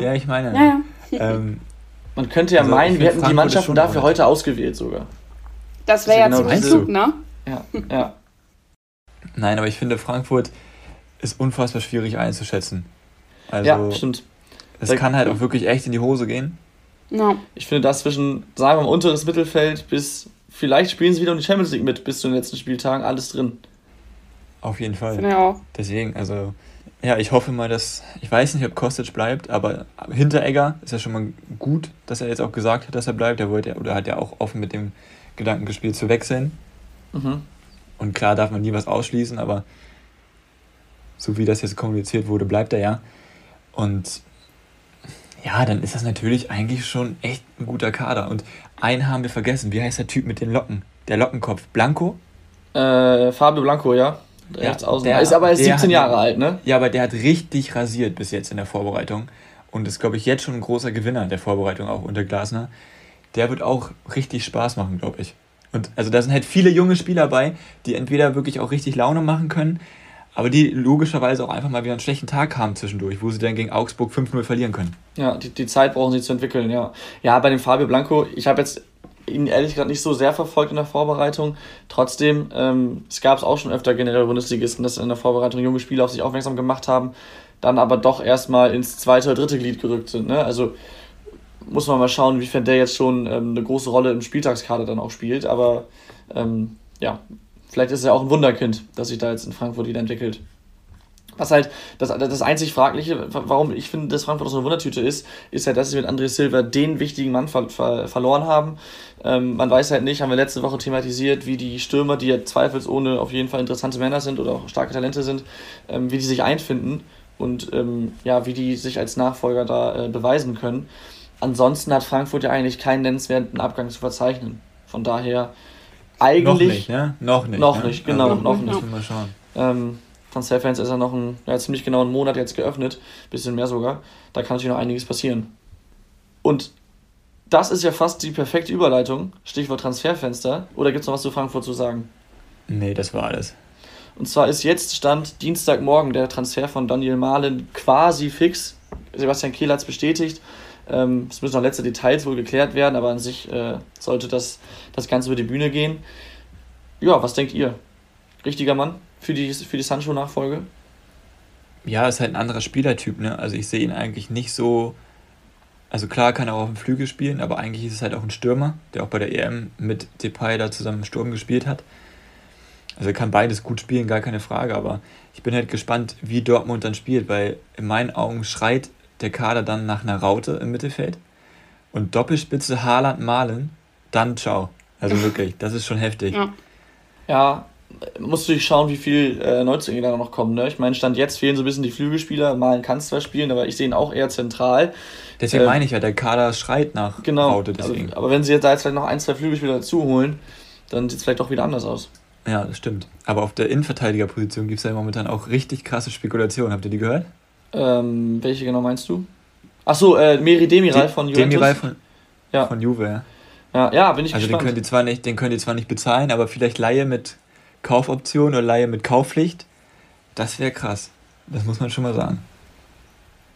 Ja, ich meine. Ja, ja. Ähm, Man könnte ja Also, meinen, wir hätten die Mannschaften schon dafür heute ausgewählt sogar. Das wäre ja genau klug, ne? Ja, ja. nein, aber ich finde, Frankfurt ist unfassbar schwierig einzuschätzen. Also, ja, stimmt. es kann halt auch wirklich echt in die Hose gehen. Ja. Ich finde das zwischen, sagen wir mal, unteres Mittelfeld bis, vielleicht spielen sie wieder um die Champions League mit bis zu den letzten Spieltagen, alles drin. Auf jeden Finde Fall. ich auch. Deswegen, also, ja, ich hoffe mal, dass, ich weiß nicht, ob Kostic bleibt, aber Hinteregger ist ja schon mal gut, dass er jetzt auch gesagt hat, dass er bleibt. Er wollte ja, oder hat ja auch offen mit dem Gedanken gespielt, zu wechseln. Mhm. Und klar darf man nie was ausschließen, aber so wie das jetzt kommuniziert wurde, bleibt er ja. Und ja, dann ist das natürlich eigentlich schon echt ein guter Kader. Und einen haben wir vergessen. Wie heißt der Typ mit den Locken? Der Lockenkopf. Blanco? Äh, Fabio Blanco, ja. Rechts außen. der- ist aber erst der 17 hat- Jahre alt, ne? Ja, aber der hat richtig rasiert bis jetzt in der Vorbereitung. Und ist, glaube ich, jetzt schon ein großer Gewinner der Vorbereitung auch unter Glasner. Der wird auch richtig Spaß machen, glaube ich. Und also da sind halt viele junge Spieler bei, die entweder wirklich auch richtig Laune machen können, aber die logischerweise auch einfach mal wieder einen schlechten Tag haben zwischendurch, wo sie dann gegen Augsburg 5-0 verlieren können. Ja, die, die Zeit brauchen sie zu entwickeln, ja. Ja, bei dem Fabio Blanco, ich habe jetzt ihn ehrlich gesagt nicht so sehr verfolgt in der Vorbereitung. Trotzdem, ähm, es gab es auch schon öfter generell Bundesligisten, dass in der Vorbereitung junge Spieler auf sich aufmerksam gemacht haben, dann aber doch erstmal ins zweite oder dritte Glied gerückt sind. Ne? Also muss man mal schauen, inwiefern der jetzt schon ähm, eine große Rolle im Spieltagskader dann auch spielt. Aber ähm, ja, vielleicht ist er auch ein Wunderkind, das sich da jetzt in Frankfurt wieder entwickelt. Was halt das, das einzig Fragliche, warum ich finde, dass Frankfurt so eine Wundertüte ist, ist halt, dass sie mit André Silva den wichtigen Mann ver ver verloren haben. Ähm, man weiß halt nicht, haben wir letzte Woche thematisiert, wie die Stürmer, die ja zweifelsohne auf jeden Fall interessante Männer sind oder auch starke Talente sind, ähm, wie die sich einfinden und ähm, ja, wie die sich als Nachfolger da äh, beweisen können. Ansonsten hat Frankfurt ja eigentlich keinen nennenswerten Abgang zu verzeichnen. Von daher eigentlich. noch nicht, ne? Noch nicht. Noch ne? nicht, genau, noch nicht. Müssen wir mal schauen. Ähm, Transferfans ist er noch ein, ja, ziemlich genau einen Monat jetzt geöffnet, bisschen mehr sogar. Da kann natürlich noch einiges passieren. Und das ist ja fast die perfekte Überleitung, Stichwort Transferfenster. Oder gibt es noch was zu Frankfurt zu sagen? Nee, das war alles. Und zwar ist jetzt Stand Dienstagmorgen der Transfer von Daniel Mahlen quasi fix. Sebastian Kehl hat es bestätigt. Ähm, es müssen noch letzte Details wohl geklärt werden, aber an sich äh, sollte das, das Ganze über die Bühne gehen. Ja, was denkt ihr? Richtiger Mann für die, für die Sancho-Nachfolge? Ja, ist halt ein anderer Spielertyp, ne? Also ich sehe ihn eigentlich nicht so. Also klar kann er auch auf dem Flügel spielen, aber eigentlich ist es halt auch ein Stürmer, der auch bei der EM mit Depay da zusammen im Sturm gespielt hat. Also er kann beides gut spielen, gar keine Frage, aber ich bin halt gespannt, wie Dortmund dann spielt, weil in meinen Augen schreit der Kader dann nach einer Raute im Mittelfeld und Doppelspitze Haaland malen, dann ciao. Also wirklich, das ist schon heftig. Ja. Ja, musst du dich schauen, wie viel äh, Neuzugänge da noch kommen. Ne? Ich meine, Stand jetzt fehlen so ein bisschen die Flügelspieler. Malen kann zwar spielen, aber ich sehe ihn auch eher zentral. Deswegen Äh, meine ich ja, der Kader schreit nach Genau. Raute, Also, deswegen. aber wenn sie jetzt da jetzt vielleicht noch ein, zwei Flügelspieler dazu holen, dann sieht es vielleicht doch wieder anders aus. Ja, das stimmt. Aber auf der Innenverteidigerposition gibt es ja momentan auch richtig krasse Spekulationen. Habt ihr die gehört? Ähm, welche genau meinst du? Achso, äh, Meri Demiral von Juventus. Demiral von, Ja. von Juve, ja. ja, ja, bin ich Also den gespannt. könnt, ihr zwar nicht, den könnt ihr zwar nicht bezahlen, aber vielleicht Laie mit Kaufoption oder Laie mit Kaufpflicht. Das wäre krass. Das muss man schon mal sagen.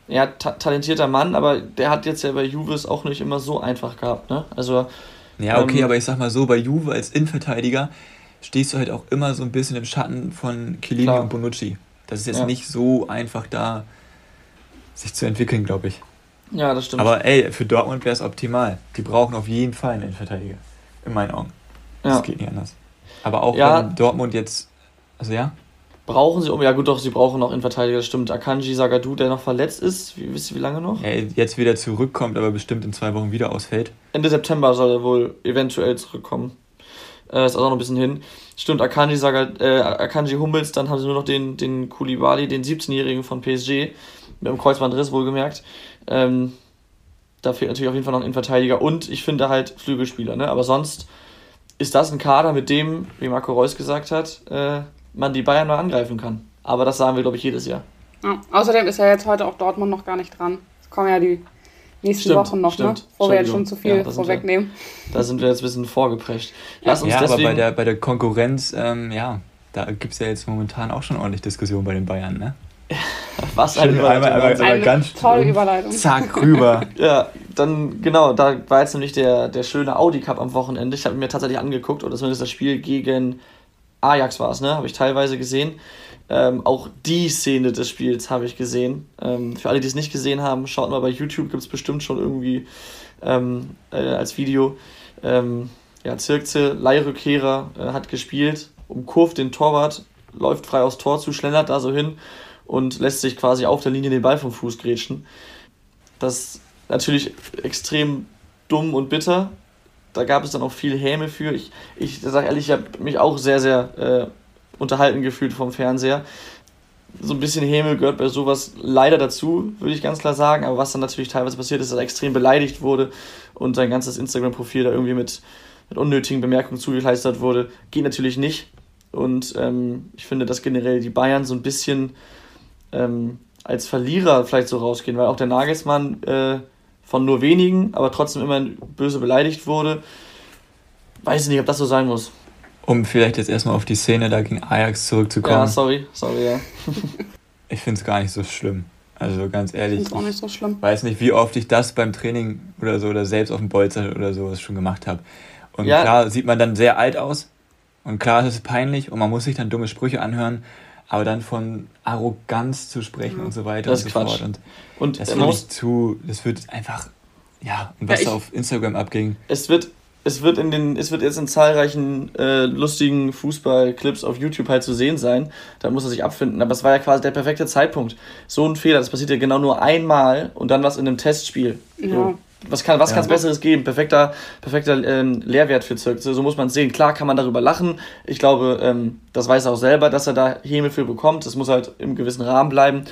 Ja, ta talentierter Mann, aber der hat jetzt ja bei Juve es auch nicht immer so einfach gehabt, ne? Also, Ja, okay, Ähm, aber ich sag mal so, bei Juve als Innenverteidiger stehst du halt auch immer so ein bisschen im Schatten von Chiellini Klar. und Bonucci. Das ist jetzt Ja. nicht so einfach da, sich zu entwickeln, glaube ich. ja, das stimmt. Aber ey, für Dortmund wäre es optimal. Die brauchen auf jeden Fall einen Innenverteidiger. In meinen Augen. ja. Das geht nicht anders. Aber auch Ja. wenn Dortmund jetzt. Also ja? Brauchen sie, um, ja gut, doch, sie brauchen noch Innenverteidiger, das stimmt. Akanji Sagadu, der noch verletzt ist, wie, wisst ihr wie lange noch? Er jetzt wieder zurückkommt, aber bestimmt in zwei Wochen wieder ausfällt. Ende September soll er wohl eventuell zurückkommen. Äh, ist auch noch ein bisschen hin. Stimmt, Akanji, Sagad, äh, Akanji Hummels, dann haben sie nur noch den, den Koulibaly, den 17-Jährigen von PSG, mit dem Kreuzbandriss wohlgemerkt. Ähm, da fehlt natürlich auf jeden Fall noch ein Innenverteidiger und ich finde halt Flügelspieler, ne? Aber sonst ist das ein Kader, mit dem, wie Marco Reus gesagt hat, äh, man die Bayern mal angreifen kann. Aber das sagen wir, glaube ich, jedes Jahr. Ja. Außerdem ist ja jetzt heute auch Dortmund noch gar nicht dran. Es kommen ja die nächsten Stimmt, Wochen noch, stimmt. ne? Bevor wir jetzt schon zu viel Ja, vorwegnehmen. Da sind wir jetzt ein bisschen vorgeprescht. Lass uns Ja, aber deswegen. bei der, bei der Konkurrenz, ähm, ja, da gibt es ja jetzt momentan auch schon ordentlich Diskussion bei den Bayern, ne? was Schön, Überleitung, einmal- einmal- Wahnsinn. Eine ganz tolle. Überleitung. Zack, rüber. Ja, dann genau, da war jetzt nämlich der, der schöne Audi Cup am Wochenende. Ich habe mir tatsächlich angeguckt, oder zumindest das Spiel gegen Ajax war es, ne? Habe ich teilweise gesehen. Ähm, auch die Szene des Spiels habe ich gesehen. Ähm, für alle, die es nicht gesehen haben, schaut mal bei YouTube, gibt es bestimmt schon irgendwie ähm, äh, als Video. Ähm, ja, Zirkze, Leihrückkehrer, äh, hat gespielt, umkurvt den Torwart, läuft frei aufs Tor zu, schlendert da so hin und lässt sich quasi auf der Linie den Ball vom Fuß grätschen. Das ist natürlich extrem dumm und bitter. Da gab es dann auch viel Häme für. Ich, ich sage ehrlich, ich habe mich auch sehr, sehr äh, unterhalten gefühlt vom Fernseher. So ein bisschen Häme gehört bei sowas leider dazu, würde ich ganz klar sagen. Aber was dann natürlich teilweise passiert ist, dass er extrem beleidigt wurde und sein ganzes Instagram-Profil da irgendwie mit, mit unnötigen Bemerkungen zugekleistert wurde, geht natürlich nicht. Und ähm, ich finde, dass generell die Bayern so ein bisschen ähm, als Verlierer vielleicht so rausgehen, weil auch der Nagelsmann äh, von nur wenigen, aber trotzdem immer böse beleidigt wurde. Weiß ich nicht, ob das so sein muss. Um vielleicht jetzt erstmal auf die Szene da gegen Ajax zurückzukommen. Ja, sorry, sorry, ja. ich finde es gar nicht so schlimm. Also ganz Ich ehrlich, finde es auch nicht so schlimm. weiß nicht, wie oft ich das beim Training oder so oder selbst auf dem Bolzer oder sowas schon gemacht habe. Und Ja. klar sieht man dann sehr alt aus und klar ist es peinlich und man muss sich dann dumme Sprüche anhören, aber dann von Arroganz zu sprechen und so weiter Das und ist so Quatsch. fort. Und Und das äh, finde ich zu, das wird einfach, ja, und was Ja, da ich- auf Instagram abging, es wird, es wird in den, es wird jetzt in zahlreichen äh, lustigen Fußballclips auf YouTube halt zu sehen sein. Da muss er sich abfinden. Aber es war ja quasi der perfekte Zeitpunkt. So ein Fehler, das passiert ja genau nur einmal und dann was in einem Testspiel. Ja. So. Was kann was Ja. kann's Besseres geben? Perfekter, perfekter ähm, Lehrwert für Zirkse. So muss man es sehen. Klar kann man darüber lachen. Ich glaube, ähm, das weiß er auch selber, dass er da Häme für bekommt. Das muss halt im gewissen Rahmen bleiben.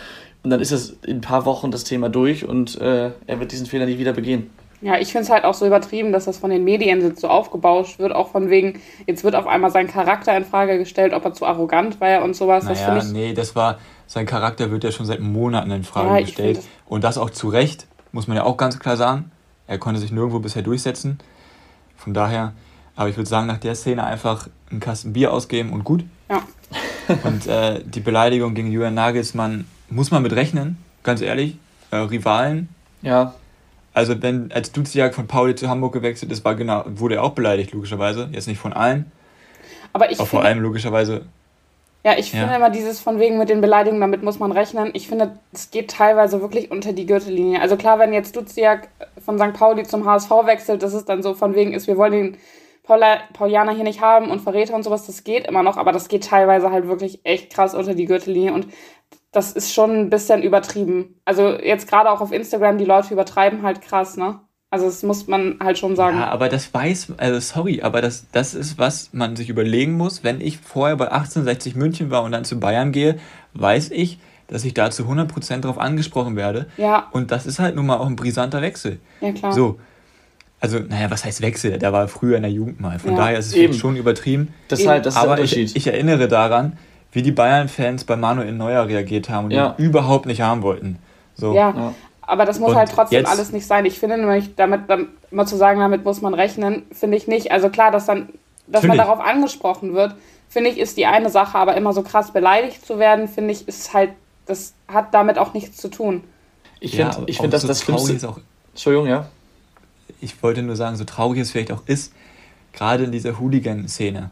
Und dann ist es in ein paar Wochen das Thema durch und äh, er wird diesen Fehler nie wieder begehen. Ja, ich finde es halt auch so übertrieben, dass das von den Medien jetzt so aufgebauscht wird, auch von wegen, jetzt wird auf einmal sein Charakter in Frage gestellt, ob er zu arrogant war und sowas. Das Naja, finde ich. nee, das war, sein Charakter wird ja schon seit Monaten in Frage Ja, gestellt. find Und das auch zu Recht, muss man ja auch ganz klar sagen. Er konnte sich nirgendwo bisher durchsetzen. Von daher, aber ich würde sagen, nach der Szene einfach einen Kasten Bier ausgeben und gut. Ja. Und äh, die Beleidigung gegen Julian Nagelsmann muss man mit rechnen, ganz ehrlich. Äh, Rivalen. Ja, Also wenn als Duziak von Pauli zu Hamburg gewechselt ist, war genau, wurde er auch beleidigt, logischerweise. Jetzt nicht von allen, Aber ich aber vor allem logischerweise ja, ich Ja. finde immer dieses von wegen mit den Beleidigungen, damit muss man rechnen. Ich finde, es geht teilweise wirklich unter die Gürtellinie. Also klar, wenn jetzt Duziak von St. Pauli zum HSV wechselt, dass es dann so von wegen ist, wir wollen ihn Paula, Pauliana hier nicht haben und Verräter und sowas, das geht immer noch, aber das geht teilweise halt wirklich echt krass unter die Gürtellinie und das ist schon ein bisschen übertrieben. Also jetzt gerade auch auf Instagram, die Leute übertreiben halt krass, ne? Also das muss man halt schon sagen. Ja, aber das weiß, also sorry, aber das, das ist, was man sich überlegen muss. Wenn ich vorher bei 1860 München war und dann zu Bayern gehe, weiß ich, dass ich da zu 100% drauf angesprochen werde. Ja. Und das ist halt nun mal auch ein brisanter Wechsel. Ja, klar. So. Also, naja, was heißt Wechsel? Der war früher in der Jugend mal. Von Ja. daher ist es Eben. schon übertrieben. Das ist halt das ist der aber Unterschied. ich, ich erinnere daran, wie die Bayern-Fans bei Manuel Neuer reagiert haben und Ja. ihn überhaupt nicht haben wollten. So. Ja, Ja. Aber das muss Und halt trotzdem jetzt- alles nicht sein. Ich finde nämlich, damit, damit mal zu sagen, damit muss man rechnen, finde ich nicht. Also klar, dass dann, dass man darauf angesprochen wird, finde ich, ist die eine Sache, aber immer so krass beleidigt zu werden, finde ich, ist halt, das hat damit auch nichts zu tun. Ich Ja, finde, ich dass so das traurig Schlimmste. ist auch, Entschuldigung, ja. ich wollte nur sagen, so traurig es vielleicht auch ist, gerade in dieser Hooligan-Szene,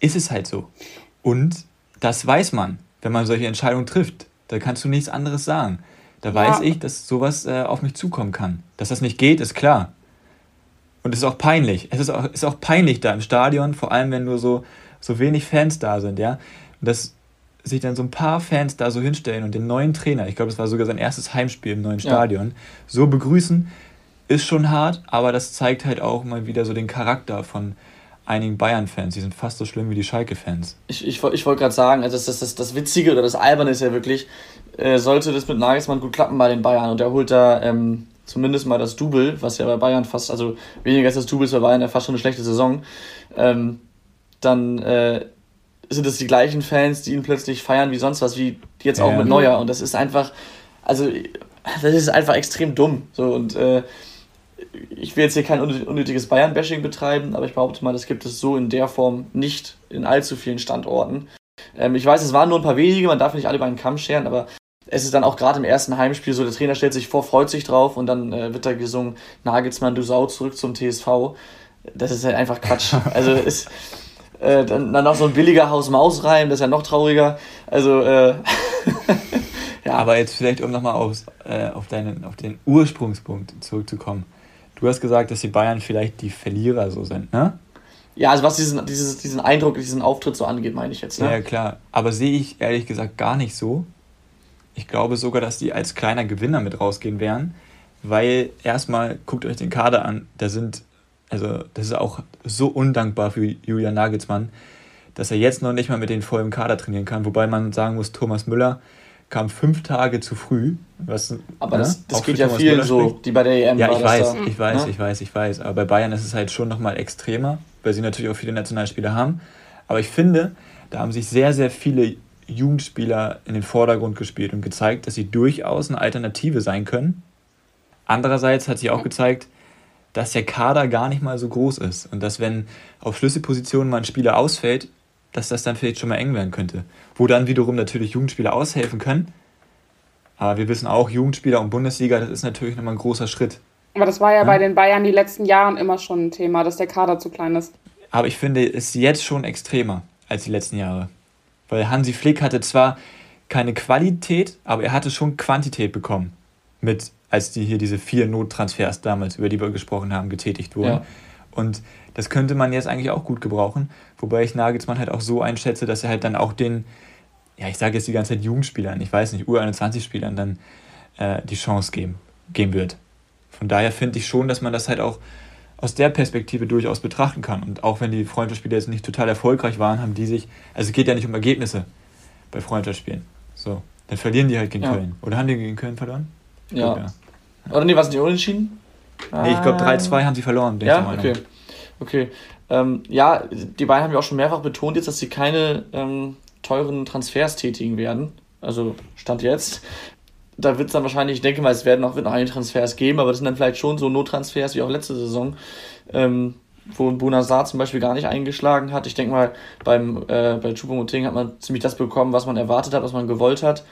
ist es halt so. Und das weiß man, wenn man solche Entscheidungen trifft. Da kannst du nichts anderes sagen. Da weiß ich, dass sowas äh, auf mich zukommen kann. Dass das nicht geht, ist klar. Und es ist auch peinlich. Es ist auch, ist auch peinlich da im Stadion, vor allem wenn nur so, so wenig Fans da sind, ja. Und dass sich dann so ein paar Fans da so hinstellen und den neuen Trainer, ich glaube, das war sogar sein erstes Heimspiel im neuen Ja. Stadion, so begrüßen, ist schon hart, aber das zeigt halt auch mal wieder so den Charakter von einigen Bayern-Fans. Die sind fast so schlimm wie die Schalke-Fans. Ich, ich, ich wollte gerade sagen, also das, das, das, das Witzige oder das Alberne ist ja wirklich, äh, sollte das mit Nagelsmann gut klappen bei den Bayern und er holt da ähm, zumindest mal das Double, was ja bei Bayern fast, also weniger als das Double ist bei Bayern ja fast schon eine schlechte Saison, ähm, dann äh, sind es die gleichen Fans, die ihn plötzlich feiern wie sonst was, wie jetzt auch Ja. mit Neuer und das ist einfach, also das ist einfach extrem dumm. So und äh, ich will jetzt hier kein unnö- unnötiges Bayern-Bashing betreiben, aber ich behaupte mal, das gibt es so in der Form nicht in allzu vielen Standorten. Ähm, ich weiß, es waren nur ein paar wenige, man darf nicht alle über einen Kamm scheren, aber es ist dann auch gerade im ersten Heimspiel so, der Trainer stellt sich vor, freut sich drauf und dann äh, wird da gesungen, Nagelsmann, du Sau, zurück zum TSV. Das ist halt einfach Quatsch. Also ist äh, dann, dann noch so ein billiger Haus-Maus-Reim, das ist ja noch trauriger. Also, äh, ja. Aber jetzt vielleicht, um nochmal aufs, äh, auf, deinen, auf den Ursprungspunkt zurückzukommen. Du hast gesagt, dass die Bayern vielleicht die Verlierer so sind, ne? Ja, also was diesen, dieses, diesen Eindruck, diesen Auftritt so angeht, meine ich jetzt. Ne? Ja, klar. Aber sehe ich ehrlich gesagt gar nicht so. Ich glaube sogar, dass die als kleiner Gewinner mit rausgehen werden, weil erstmal guckt euch den Kader an. Da sind, also das ist auch so undankbar für Julian Nagelsmann, dass er jetzt noch nicht mal mit den vollen Kader trainieren kann. Wobei man sagen muss, Thomas Müller kam fünf Tage zu früh. Was, Aber ne, das, das geht ja Thomas vielen Müller so, spricht. die bei der EM Ja, ich weiß, da, ich weiß, ne? ich weiß, ich weiß. Aber bei Bayern ist es halt schon nochmal extremer, weil sie natürlich auch viele Nationalspieler haben. Aber ich finde, da haben sich sehr, sehr viele Jugendspieler in den Vordergrund gespielt und gezeigt, dass sie durchaus eine Alternative sein können. Andererseits hat sich auch gezeigt, dass der Kader gar nicht mal so groß ist und dass, wenn auf Schlüsselpositionen mal ein Spieler ausfällt, dass das dann vielleicht schon mal eng werden könnte. Wo dann wiederum natürlich Jugendspieler aushelfen können. Aber wir wissen auch, Jugendspieler und Bundesliga, das ist natürlich nochmal ein großer Schritt. Aber das war ja, bei den Bayern die letzten Jahren immer schon ein Thema, dass der Kader zu klein ist. Aber ich finde es jetzt schon extremer als die letzten Jahre. Weil Hansi Flick hatte zwar keine Qualität, aber er hatte schon Quantität bekommen. Mit, als die hier diese vier Nottransfers damals, über die wir gesprochen haben, getätigt wurden. Ja. Und das könnte man jetzt eigentlich auch gut gebrauchen. Wobei ich Nagelsmann halt auch so einschätze, dass er halt dann auch den, ja, ich sage jetzt die ganze Zeit Jugendspielern, ich weiß nicht, U21-Spielern dann äh, die Chance geben, geben wird. Von daher finde ich schon, dass man das halt auch aus der Perspektive durchaus betrachten kann. Und auch wenn die Freundschaftsspiele jetzt nicht total erfolgreich waren, haben die sich, also es geht ja nicht um Ergebnisse bei Freundschaftsspielen. So, dann verlieren die halt gegen Ja. Köln. Oder haben die gegen Köln verloren? Ich Ja. glaub, Oder nee, was nicht unentschieden? Nee, ich glaube 3-2 haben sie verloren, der Ja, Meinung. okay. Okay. Ähm, ja, die beiden haben ja auch schon mehrfach betont jetzt, dass sie keine ähm, teuren Transfers tätigen werden. Also Stand jetzt. Da wird es dann wahrscheinlich, ich denke mal, es werden auch, wird noch einige Transfers geben, aber das sind dann vielleicht schon so Nottransfers wie auch letzte Saison, ähm, wo ein Bunazar zum Beispiel gar nicht eingeschlagen hat. Ich denke mal, beim, äh, bei Choupo-Moting hat man ziemlich das bekommen, was man erwartet hat, was man gewollt hat.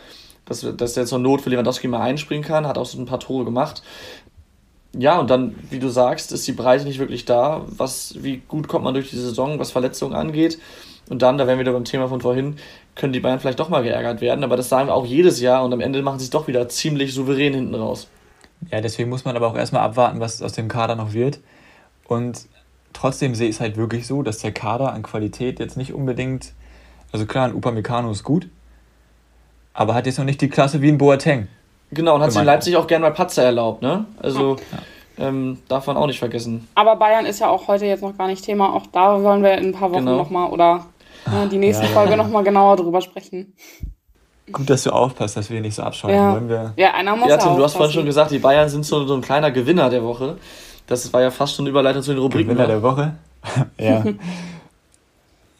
Dass, dass der zur Not für Lewandowski mal einspringen kann, hat auch so ein paar Tore gemacht. Ja, und dann, wie du sagst, ist die Breite nicht wirklich da. Was, wie gut kommt man durch die Saison, was Verletzungen angeht? Und dann, da wären wir wieder beim Thema von vorhin, können die Bayern vielleicht doch mal geärgert werden. Aber das sagen wir auch jedes Jahr und am Ende machen sie es doch wieder ziemlich souverän hinten raus. Ja, deswegen muss man aber auch erstmal abwarten, was aus dem Kader noch wird. Und trotzdem sehe ich es halt wirklich so, dass der Kader an Qualität jetzt nicht unbedingt, also klar, ein Upamecano ist gut, aber hat jetzt noch nicht die Klasse wie ein Boateng. Genau, und hat sich Leipzig auch gerne mal Patzer erlaubt, ne? Also ja. ähm, darf man auch nicht vergessen. Aber Bayern ist ja auch heute jetzt noch gar nicht Thema. Auch da wollen wir in ein paar Wochen genau. nochmal oder ne, die nächste ja, Folge ja. nochmal genauer drüber sprechen. Gut, dass du aufpasst, dass wir nicht so abschalten. Ja, Wollen wir ja einer muss ja, Tim, du hast vorhin schon gesagt, die Bayern sind so, so ein kleiner Gewinner der Woche. Das war ja fast schon Überleitung zu den Rubriken. Gewinner ne? der Woche? ja.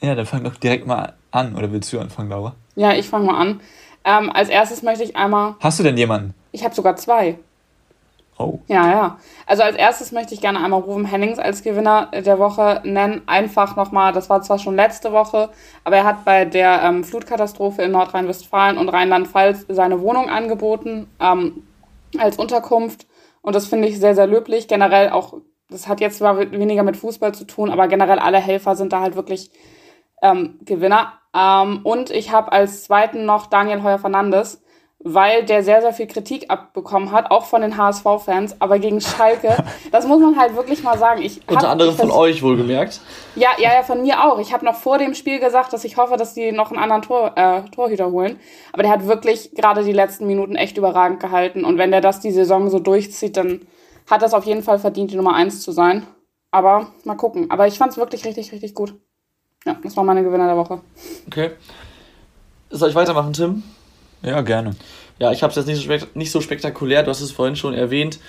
ja, dann fang doch direkt mal an. Oder willst du anfangen, Laura? Ja, ich fange mal an. Ähm, als erstes möchte ich einmal. Hast du denn jemanden? Ich habe sogar zwei. Oh. Ja, ja. Also als erstes möchte ich gerne einmal Ruben Hennings als Gewinner der Woche nennen. Einfach nochmal, das war zwar schon letzte Woche, aber er hat bei der ähm, Flutkatastrophe in Nordrhein-Westfalen und Rheinland-Pfalz seine Wohnung angeboten ähm, als Unterkunft. Und das finde ich sehr, sehr löblich. Generell auch, das hat jetzt zwar weniger mit Fußball zu tun, aber generell alle Helfer sind da halt wirklich ähm, Gewinner. Ähm, und ich habe als zweiten noch Daniel Heuer-Fernandes, weil der sehr, sehr viel Kritik abbekommen hat, auch von den HSV-Fans, aber gegen Schalke, das muss man halt wirklich mal sagen. Ich Unter anderem von euch wohlgemerkt. Ja, ja, ja, von mir auch. Ich habe noch vor dem Spiel gesagt, dass ich hoffe, dass die noch einen anderen Tor, äh, Torhüter holen. Aber der hat wirklich gerade die letzten Minuten echt überragend gehalten. Und wenn der das die Saison so durchzieht, dann hat das auf jeden Fall verdient, die Nummer eins zu sein. Aber mal gucken. Aber ich fand es wirklich richtig, richtig gut. Ja, das war meine Gewinner der Woche. Okay. Soll ich weitermachen, Tim? Ja, gerne. Ja, ich habe es jetzt nicht so, nicht so spektakulär, du hast es vorhin schon erwähnt.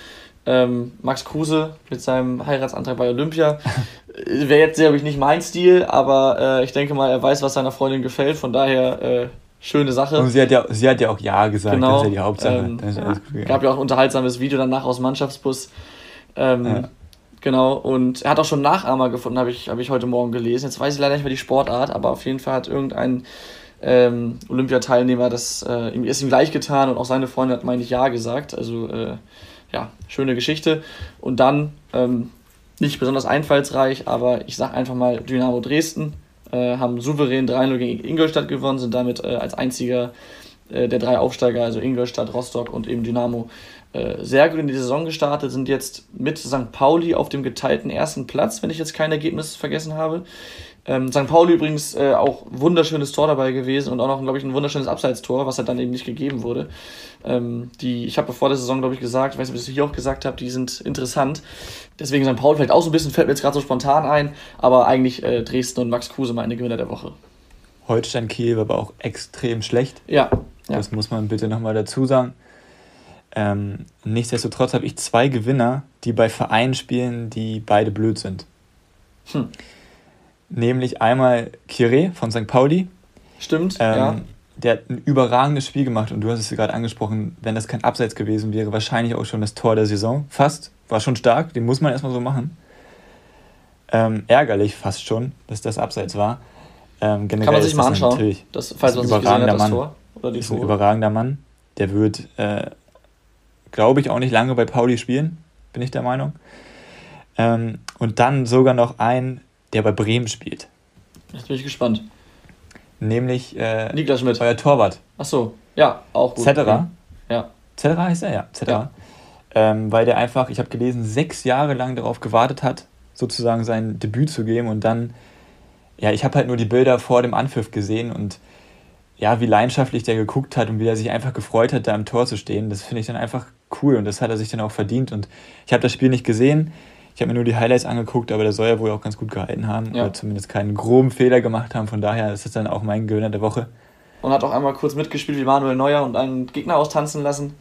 Ähm, Max Kruse mit seinem Heiratsantrag bei Olympia. Wäre jetzt, glaube ich, nicht mein Stil, aber äh, ich denke mal, er weiß, was seiner Freundin gefällt, von daher äh, schöne Sache. Und sie hat, ja, sie hat ja auch Ja gesagt, genau. das ist ja die Hauptsache. Ähm, ja. Gab ja auch ein unterhaltsames Video danach aus dem Mannschaftsbus. Ähm, ja. Genau, und er hat auch schon Nachahmer gefunden, habe ich, hab ich heute Morgen gelesen. Jetzt weiß ich leider nicht mehr die Sportart, aber auf jeden Fall hat irgendein ähm, Olympiateilnehmer das äh, ihm ist ihm gleich getan und auch seine Freundin hat, meine ich, Ja gesagt. Also äh, ja, schöne Geschichte. Und dann ähm, nicht besonders einfallsreich, aber ich sage einfach mal Dynamo Dresden äh, haben souverän 3-0 gegen Ingolstadt gewonnen, sind damit äh, als einziger äh, der drei Aufsteiger, also Ingolstadt, Rostock und eben Dynamo, sehr gut in die Saison gestartet, sind jetzt mit St. Pauli auf dem geteilten ersten Platz, wenn ich jetzt kein Ergebnis vergessen habe. Ähm, St. Pauli übrigens äh, auch wunderschönes Tor dabei gewesen und auch noch, glaube ich, ein wunderschönes Abseitstor, was halt dann eben nicht gegeben wurde. Ähm, die, ich habe vor der Saison, glaube ich, gesagt, ich weiß nicht, ob ich hier auch gesagt habe, die sind interessant. Deswegen St. Pauli vielleicht auch so ein bisschen, fällt mir jetzt gerade so spontan ein, aber eigentlich äh, Dresden und Max Kruse meine Gewinner der Woche. Holstein Kiel war aber auch extrem schlecht. Ja. ja. Das muss man bitte nochmal dazu sagen. Ähm, nichtsdestotrotz habe ich zwei Gewinner, die bei Vereinen spielen, die beide blöd sind. Hm. Nämlich einmal Kire von St. Pauli. Stimmt, ähm, ja. Der hat ein überragendes Spiel gemacht und du hast es gerade angesprochen, wenn das kein Abseits gewesen wäre, wahrscheinlich auch schon das Tor der Saison. Fast. War schon stark, den muss man erstmal so machen. Ähm, ärgerlich fast schon, dass das Abseits war. Ähm, Kann man sich mal anschauen. Das, falls man sich gesehen hat, das Mann. Tor. Oder die ist ein überragender Mann. Der wird äh, glaube ich, auch nicht lange bei Pauli spielen, bin ich der Meinung. Ähm, und dann sogar noch ein, der bei Bremen spielt. Jetzt bin ich gespannt. Nämlich äh, Niklas Schmidt. Euer Torwart. Ach so, ja, auch gut. Cetera. Ja. Cetera heißt er, ja. Cetera. Ja. Ähm, weil der einfach, ich habe gelesen, sechs Jahre lang darauf gewartet hat, sozusagen sein Debüt zu geben und dann, ja, ich habe halt nur die Bilder vor dem Anpfiff gesehen und ja, wie leidenschaftlich der geguckt hat und wie er sich einfach gefreut hat, da im Tor zu stehen. Das finde ich dann einfach cool und das hat er sich dann auch verdient. Und ich habe das Spiel nicht gesehen. Ich habe mir nur die Highlights angeguckt, aber der soll ja wohl auch ganz gut gehalten haben ja. oder zumindest keinen groben Fehler gemacht haben. Von daher ist es dann auch mein Gewinner der Woche. Und hat auch einmal kurz mitgespielt wie Manuel Neuer und einen Gegner austanzen lassen.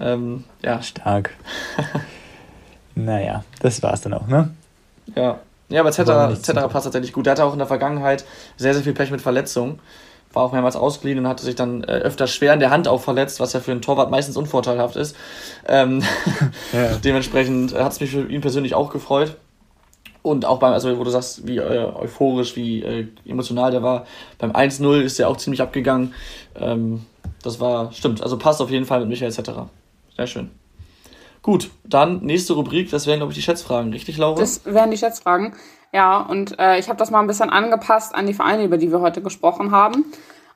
Ähm, ja. Stark. naja, das war's dann auch, ne? Ja. Ja, aber Zetterer passt tatsächlich gut. Der hatte auch in der Vergangenheit sehr, sehr viel Pech mit Verletzungen war auch mehrmals ausgeliehen und hatte sich dann äh, öfter schwer in der Hand auch verletzt, was ja für einen Torwart meistens unvorteilhaft ist. Ähm, ja. Dementsprechend hat es mich für ihn persönlich auch gefreut. Und auch beim, also wo du sagst, wie äh, euphorisch, wie äh, emotional der war, beim 1-0 ist er auch ziemlich abgegangen. Ähm, das war, stimmt, also passt auf jeden Fall mit Michael etc. Sehr schön. Gut, dann nächste Rubrik, das wären, glaube ich, die Schätzfragen, richtig, Laura? Das wären die Schätzfragen. Ja, und äh, ich habe das mal ein bisschen angepasst an die Vereine, über die wir heute gesprochen haben.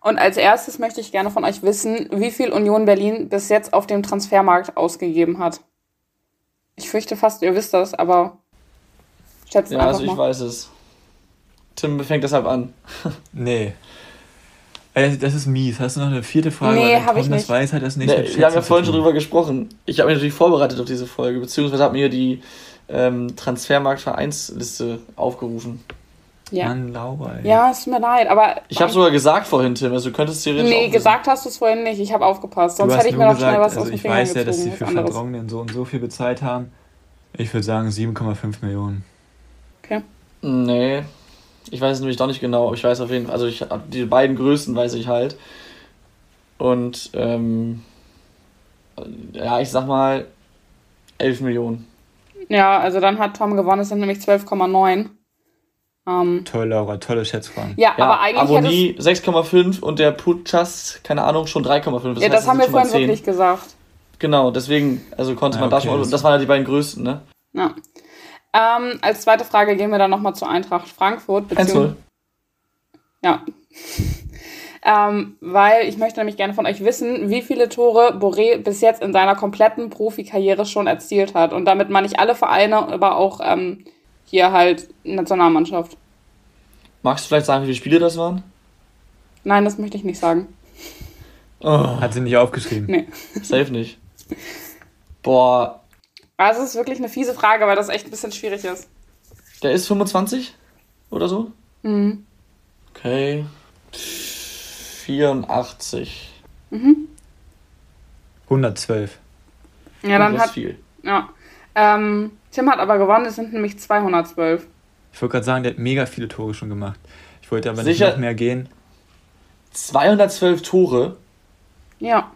Und als erstes möchte ich gerne von euch wissen, wie viel Union Berlin bis jetzt auf dem Transfermarkt ausgegeben hat. Ich fürchte fast, ihr wisst das, aber Schätzt Ja, also ich mal. weiß es. Tim fängt deshalb an. Nee. Äh, Das ist mies. Hast du noch eine vierte Frage? Nee, Weil wenn hab ich Tom das nicht. weiß, hat das nicht Nee, wir haben ja vorhin schon drüber gesprochen. Ich habe mich natürlich vorbereitet auf diese Folge, beziehungsweise habe mir die ähm, Transfermarkt-Vereinsliste aufgerufen. Ja. Mann, Laura, ey. ja, es tut mir leid, aber. Ich habe sogar gesagt vorhin, Tim, also du könntest theoretisch Nee, gesagt hast du es vorhin nicht. Ich habe aufgepasst. Du Sonst hast hätte ich mir noch schnell gesagt, was aus also den ich Fingern weiß ja, dass gezogen. sie für anderes. Verdrongen so und so viel bezahlt haben. Ich würde sagen 7,5 Millionen. Okay. Nee. Ich weiß es nämlich doch nicht genau, aber ich weiß auf jeden Fall, also ich die beiden größten weiß ich halt. Und ähm, ja, ich sag mal 11 Millionen. Ja, also dann hat Tom gewonnen. Es sind nämlich 12,9. Ähm, Toll, Laura, tolle Schätzfragen. ja, Ja, aber eigentlich Abonnie 6,5 und der Puchas, keine Ahnung, schon 3,5. Ja, das haben wir vorhin wirklich gesagt. Genau, deswegen, also konnte Ah, man da okay, schon, das- das waren ja die beiden größten, ne? Ja. Ähm, als zweite Frage gehen wir dann nochmal zu Eintracht Frankfurt. 1-0. Ja. Ähm, weil ich möchte nämlich gerne von euch wissen, wie viele Tore Boré bis jetzt in seiner kompletten Profikarriere schon erzielt hat. Und damit meine ich alle Vereine, aber auch ähm, hier halt Nationalmannschaft. Magst du vielleicht sagen, wie viele Spiele das waren? Nein, das möchte ich nicht sagen. Oh, Hat sie nicht aufgeschrieben. Nee. safe nicht. Boah, Also es ist wirklich eine fiese Frage, weil das echt ein bisschen schwierig ist. der ist 25 oder so? Mhm. Okay. 84. 112. Ja, dann das ist hat. viel. Ja. Ähm, Tim hat aber gewonnen, es sind nämlich 212. Ich wollte gerade sagen, der hat mega viele Tore schon gemacht. Ich wollte aber Sicher? nicht noch mehr gehen. 212 Tore? Ja.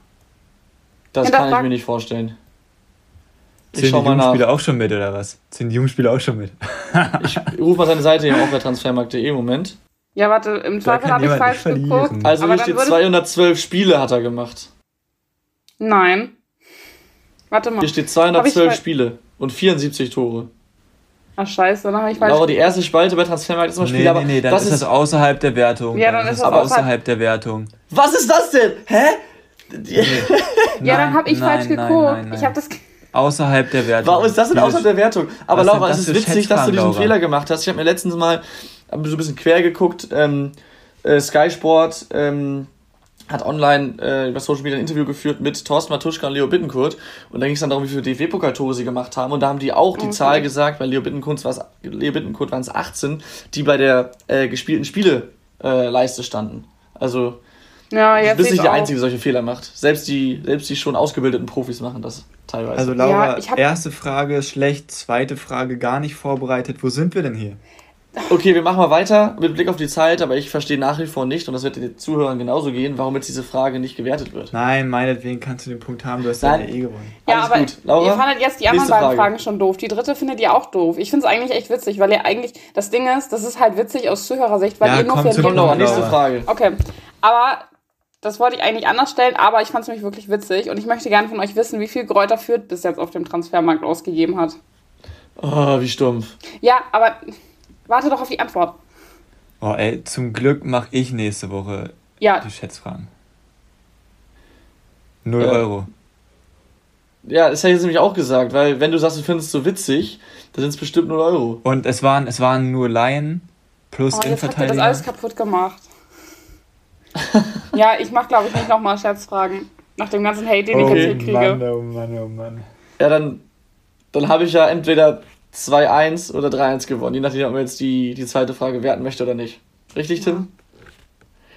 Das kann ich mir nicht vorstellen. Zählen die. Jugendspieler auch schon mit, oder was? Zählen die Jugendspieler auch schon mit? Ich rufe mal seine Seite hier auf bei transfermarkt.de. Moment. Ja, warte, im Zweifel habe ich falsch verlieren. geguckt. Also aber hier dann steht würde- 212 Spiele hat er gemacht. Nein. Warte mal. Hier steht Hab 212 ich- Spiele und 74 Tore. Ach, scheiße, dann habe ich falsch Laura, die erste Spalte bei Transfermarkt ist immer Nee, Spiele, aber nee, nee, dann das ist das außerhalb der Wertung. Ja, dann ist das außerhalb- außerhalb der Wertung. Was ist das denn? Hä? Die- Ja, dann habe ich nein, falsch nein, geguckt. nein, nein. Ich habe das. Außerhalb der Wertung. Warum ist das denn außerhalb der Wertung? Aber Was Laura, es ist witzig, dass du diesen Laura? Fehler gemacht hast. Ich habe mir letztens mal hab so ein bisschen quer geguckt. Ähm, äh, Sky Sport ähm, hat online äh, über Social Media ein Interview geführt mit Thorsten Matuschka und Leo Bittenkurt. Und da ging es dann darum, wie viele DFB-Pokaltore sie gemacht haben. Und da haben die auch die Okay. Zahl gesagt, bei Leo Bittenkurt war es Leo Bittenkurt waren es 18, die bei der äh, gespielten Spiele äh, Leiste standen. Also Ja, du jetzt bist sehe nicht ich der auch. Einzige, der solche Fehler macht. Selbst die, selbst die schon ausgebildeten Profis machen das teilweise. Also Laura, Ja, erste Frage schlecht, zweite Frage gar nicht vorbereitet. Wo sind wir denn hier? Okay, wir machen mal weiter mit Blick auf die Zeit, aber ich verstehe nach wie vor nicht, und das wird den Zuhörern genauso gehen, warum jetzt diese Frage nicht gewertet wird. Nein, meinetwegen kannst du den Punkt haben, du hast Nein. ja eh gewonnen. Ja, Alles aber gut. Laura, ihr fandet jetzt die anderen beiden Frage. Fragen schon doof. Die dritte findet ihr auch doof. Ich finde es eigentlich echt witzig, weil ihr eigentlich, das Ding ist, das ist halt witzig aus Zuhörersicht, weil Ja, ihr nur für Ergebnis- Laura, nächste. Frage. Okay, aber das wollte ich eigentlich anders stellen, aber ich fand es nämlich wirklich witzig und ich möchte gerne von euch wissen, wie viel Gräuter Fürth bis jetzt auf dem Transfermarkt ausgegeben hat. Oh, wie stumpf. Ja, aber warte doch auf die Antwort. Oh ey, zum Glück mache ich nächste Woche Ja, die Schätzfragen. Null Ja. Euro. Ja, das hätte ich jetzt nämlich auch gesagt, weil wenn du sagst, du findest es so witzig, dann sind es bestimmt 0 Euro. Und es waren, es waren nur Laien plus oh, jetzt habt ihr das Innenverteidiger. alles kaputt gemacht. ja, ich mach glaube ich nicht nochmal Scherzfragen. Nach dem ganzen Hate, den ich Okay, jetzt hier kriege. Mann, oh Mann, oh Mann. Ja, dann, dann habe ich ja entweder 2-1 oder 3-1 gewonnen, je nachdem, ob man jetzt die, die zweite Frage werten möchte oder nicht. Richtig, Tim?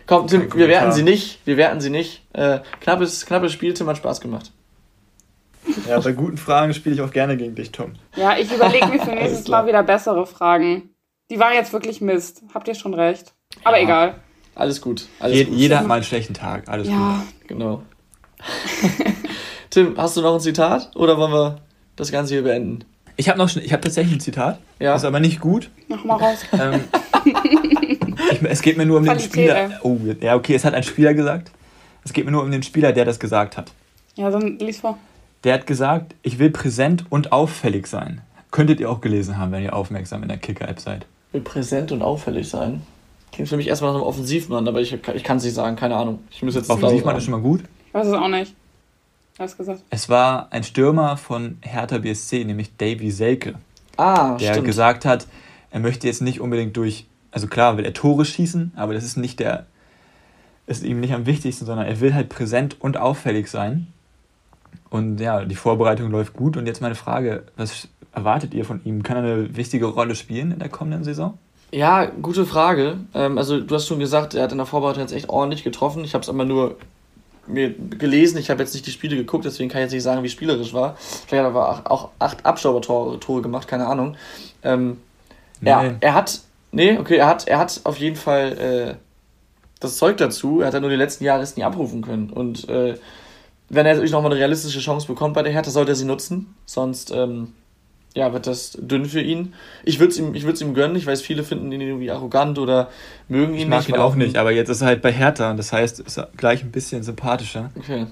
Komm, Tim, wir werten sie nicht. Wir werten sie nicht. Äh, knappes, knappes Spiel, Tim hat Spaß gemacht. Ja, bei guten Fragen spiele ich auch gerne gegen dich, Tom. Ja, ich überlege mir für nächstes. Mal wieder bessere Fragen. Die waren jetzt wirklich Mist. Habt ihr schon recht. Aber Ja. egal. Alles gut. Alles Je, gut. jeder hat mal einen schlechten Tag, alles Ja, Genau. Tim, hast du noch ein Zitat oder wollen wir das Ganze hier beenden? Ich habe noch, schn- ich habe tatsächlich ein Zitat, Ja. ist aber nicht gut. mach mal raus. Ähm, ich, es geht mir nur um den Qualität, Spieler. Oh, ja, okay, es hat ein Spieler gesagt. Es geht mir nur um den Spieler, der das gesagt hat. Ja, dann lies vor. Der hat gesagt, ich will präsent und auffällig sein. Könntet ihr auch gelesen haben, wenn ihr aufmerksam in der Kicker-App seid. Will präsent und auffällig sein. Klingt für mich erstmal nach einem Offensivmann, aber ich, ich kann es nicht sagen, keine Ahnung. Ich muss jetzt Offensivmann ist schon mal gut. Ich weiß es auch nicht. Hast gesagt. Es war ein Stürmer von Hertha BSC, nämlich Davy Selke, Ah, der stimmt. gesagt hat, er möchte jetzt nicht unbedingt durch, also klar will er Tore schießen, aber das ist nicht der, ist ihm nicht am wichtigsten, sondern er will halt präsent und auffällig sein. Und ja, die Vorbereitung läuft gut. Und jetzt meine Frage, was erwartet ihr von ihm? Kann er eine wichtige Rolle spielen in der kommenden Saison? Ja, gute Frage. Ähm, also du hast schon gesagt, er hat in der Vorbereitung jetzt echt ordentlich getroffen. Ich habe es aber nur mir gelesen, ich habe jetzt nicht die Spiele geguckt, deswegen kann ich jetzt nicht sagen, wie spielerisch war. Vielleicht hat er aber auch acht Abstaubertore gemacht, keine Ahnung. Ähm, nee. er, er hat, nee, okay, er hat, er hat auf jeden Fall äh, das Zeug dazu. Er hat ja nur die letzten Jahre es nie abrufen können. Und äh, wenn er natürlich nochmal eine realistische Chance bekommt bei der Hertha, sollte er sie nutzen. Sonst ähm, ja, wird das dünn für ihn. Ich würde es ihm, ihm gönnen. Ich weiß, viele finden ihn irgendwie arrogant oder mögen ihn ich mag nicht. ihn auch nicht, aber jetzt ist er halt bei Hertha und das heißt, ist er gleich ein bisschen sympathischer. Okay.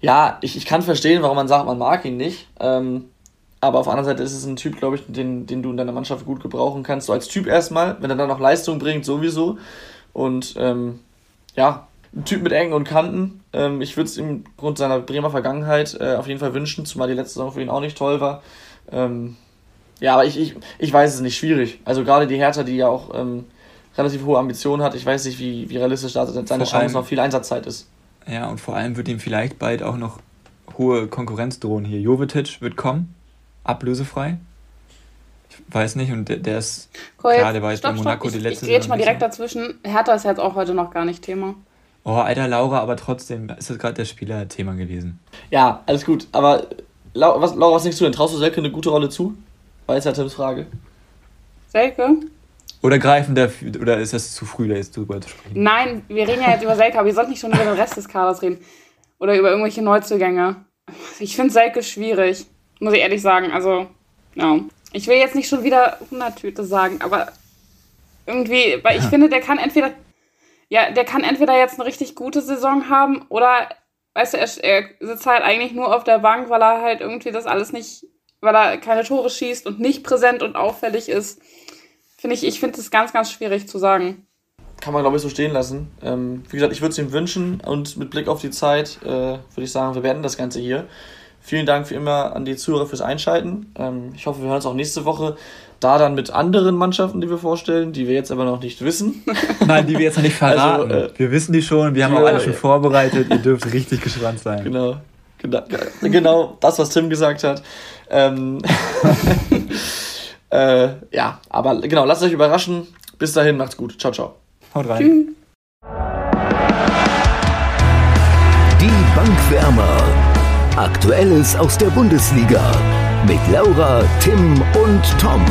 Ja, ich, ich kann verstehen, warum man sagt, man mag ihn nicht. Ähm, aber auf der anderen Seite ist es ein Typ, glaube ich, den, den du in deiner Mannschaft gut gebrauchen kannst. So als Typ erstmal, wenn er dann noch Leistung bringt, sowieso. Und ähm, ja, ein Typ mit Ecken und Kanten. Ähm, ich würde es ihm aufgrund seiner Bremer Vergangenheit äh, auf jeden Fall wünschen, zumal die letzte Saison für ihn auch nicht toll war. Ähm, ja, aber ich, ich, ich weiß es nicht, schwierig. Also gerade die Hertha, die ja auch ähm, relativ hohe Ambitionen hat, ich weiß nicht, wie, wie realistisch da seine vor Chance allem, noch viel Einsatzzeit ist. Ja, und vor allem wird ihm vielleicht bald auch noch hohe Konkurrenz drohen hier. Jovetic wird kommen, ablösefrei. Ich weiß nicht, und der, der ist, cool, klar, der war jetzt stopp, bei Monaco stopp. die letzte Ich, ich gehe mal direkt dazwischen. Hertha ist jetzt auch heute noch gar nicht Thema. Oh, alter Laura, aber trotzdem ist das gerade der Spieler-Thema gewesen. Ja, alles gut. Aber Laura, was, Laura, was denkst du denn? Traust du Selke eine gute Rolle zu? Ja Tims Frage. Selke? Oder greifen der, oder ist das zu früh, da jetzt drüber zu sprechen? Nein, wir reden ja jetzt über Selke, aber wir sollten nicht schon über den Rest des Kaders reden. Oder über irgendwelche Neuzugänge. Ich finde Selke schwierig, muss ich ehrlich sagen. Also, ja. Ich will jetzt nicht schon wieder 100 Tüte sagen, aber irgendwie, weil ich finde, der kann entweder ja, der kann entweder jetzt eine richtig gute Saison haben oder, weißt du, er, er sitzt halt eigentlich nur auf der Bank, weil er halt irgendwie das alles nicht, weil er keine Tore schießt und nicht präsent und auffällig ist. Finde ich, ich finde es ganz, ganz schwierig zu sagen. Kann man, glaube ich, so stehen lassen. Ähm, wie gesagt, ich würde es ihm wünschen und mit Blick auf die Zeit äh, würde ich sagen, wir beenden das Ganze hier. Vielen Dank wie immer an die Zuhörer fürs Einschalten. Ähm, ich hoffe, wir hören uns auch nächste Woche da dann mit anderen Mannschaften, die wir vorstellen, die wir jetzt aber noch nicht wissen. Nein, die wir jetzt noch nicht verraten. Also, äh, wir wissen die schon, wir haben auch alle schon vorbereitet. Ihr dürft richtig gespannt sein. Genau. Genau, genau das, was Tim gesagt hat. Ähm, äh, ja, aber genau, lasst euch überraschen. Bis dahin, macht's gut. Ciao, ciao. Haut rein. Tschüss. Die Bankwärmer. Aktuelles aus der Bundesliga mit Laura, Tim und Tom.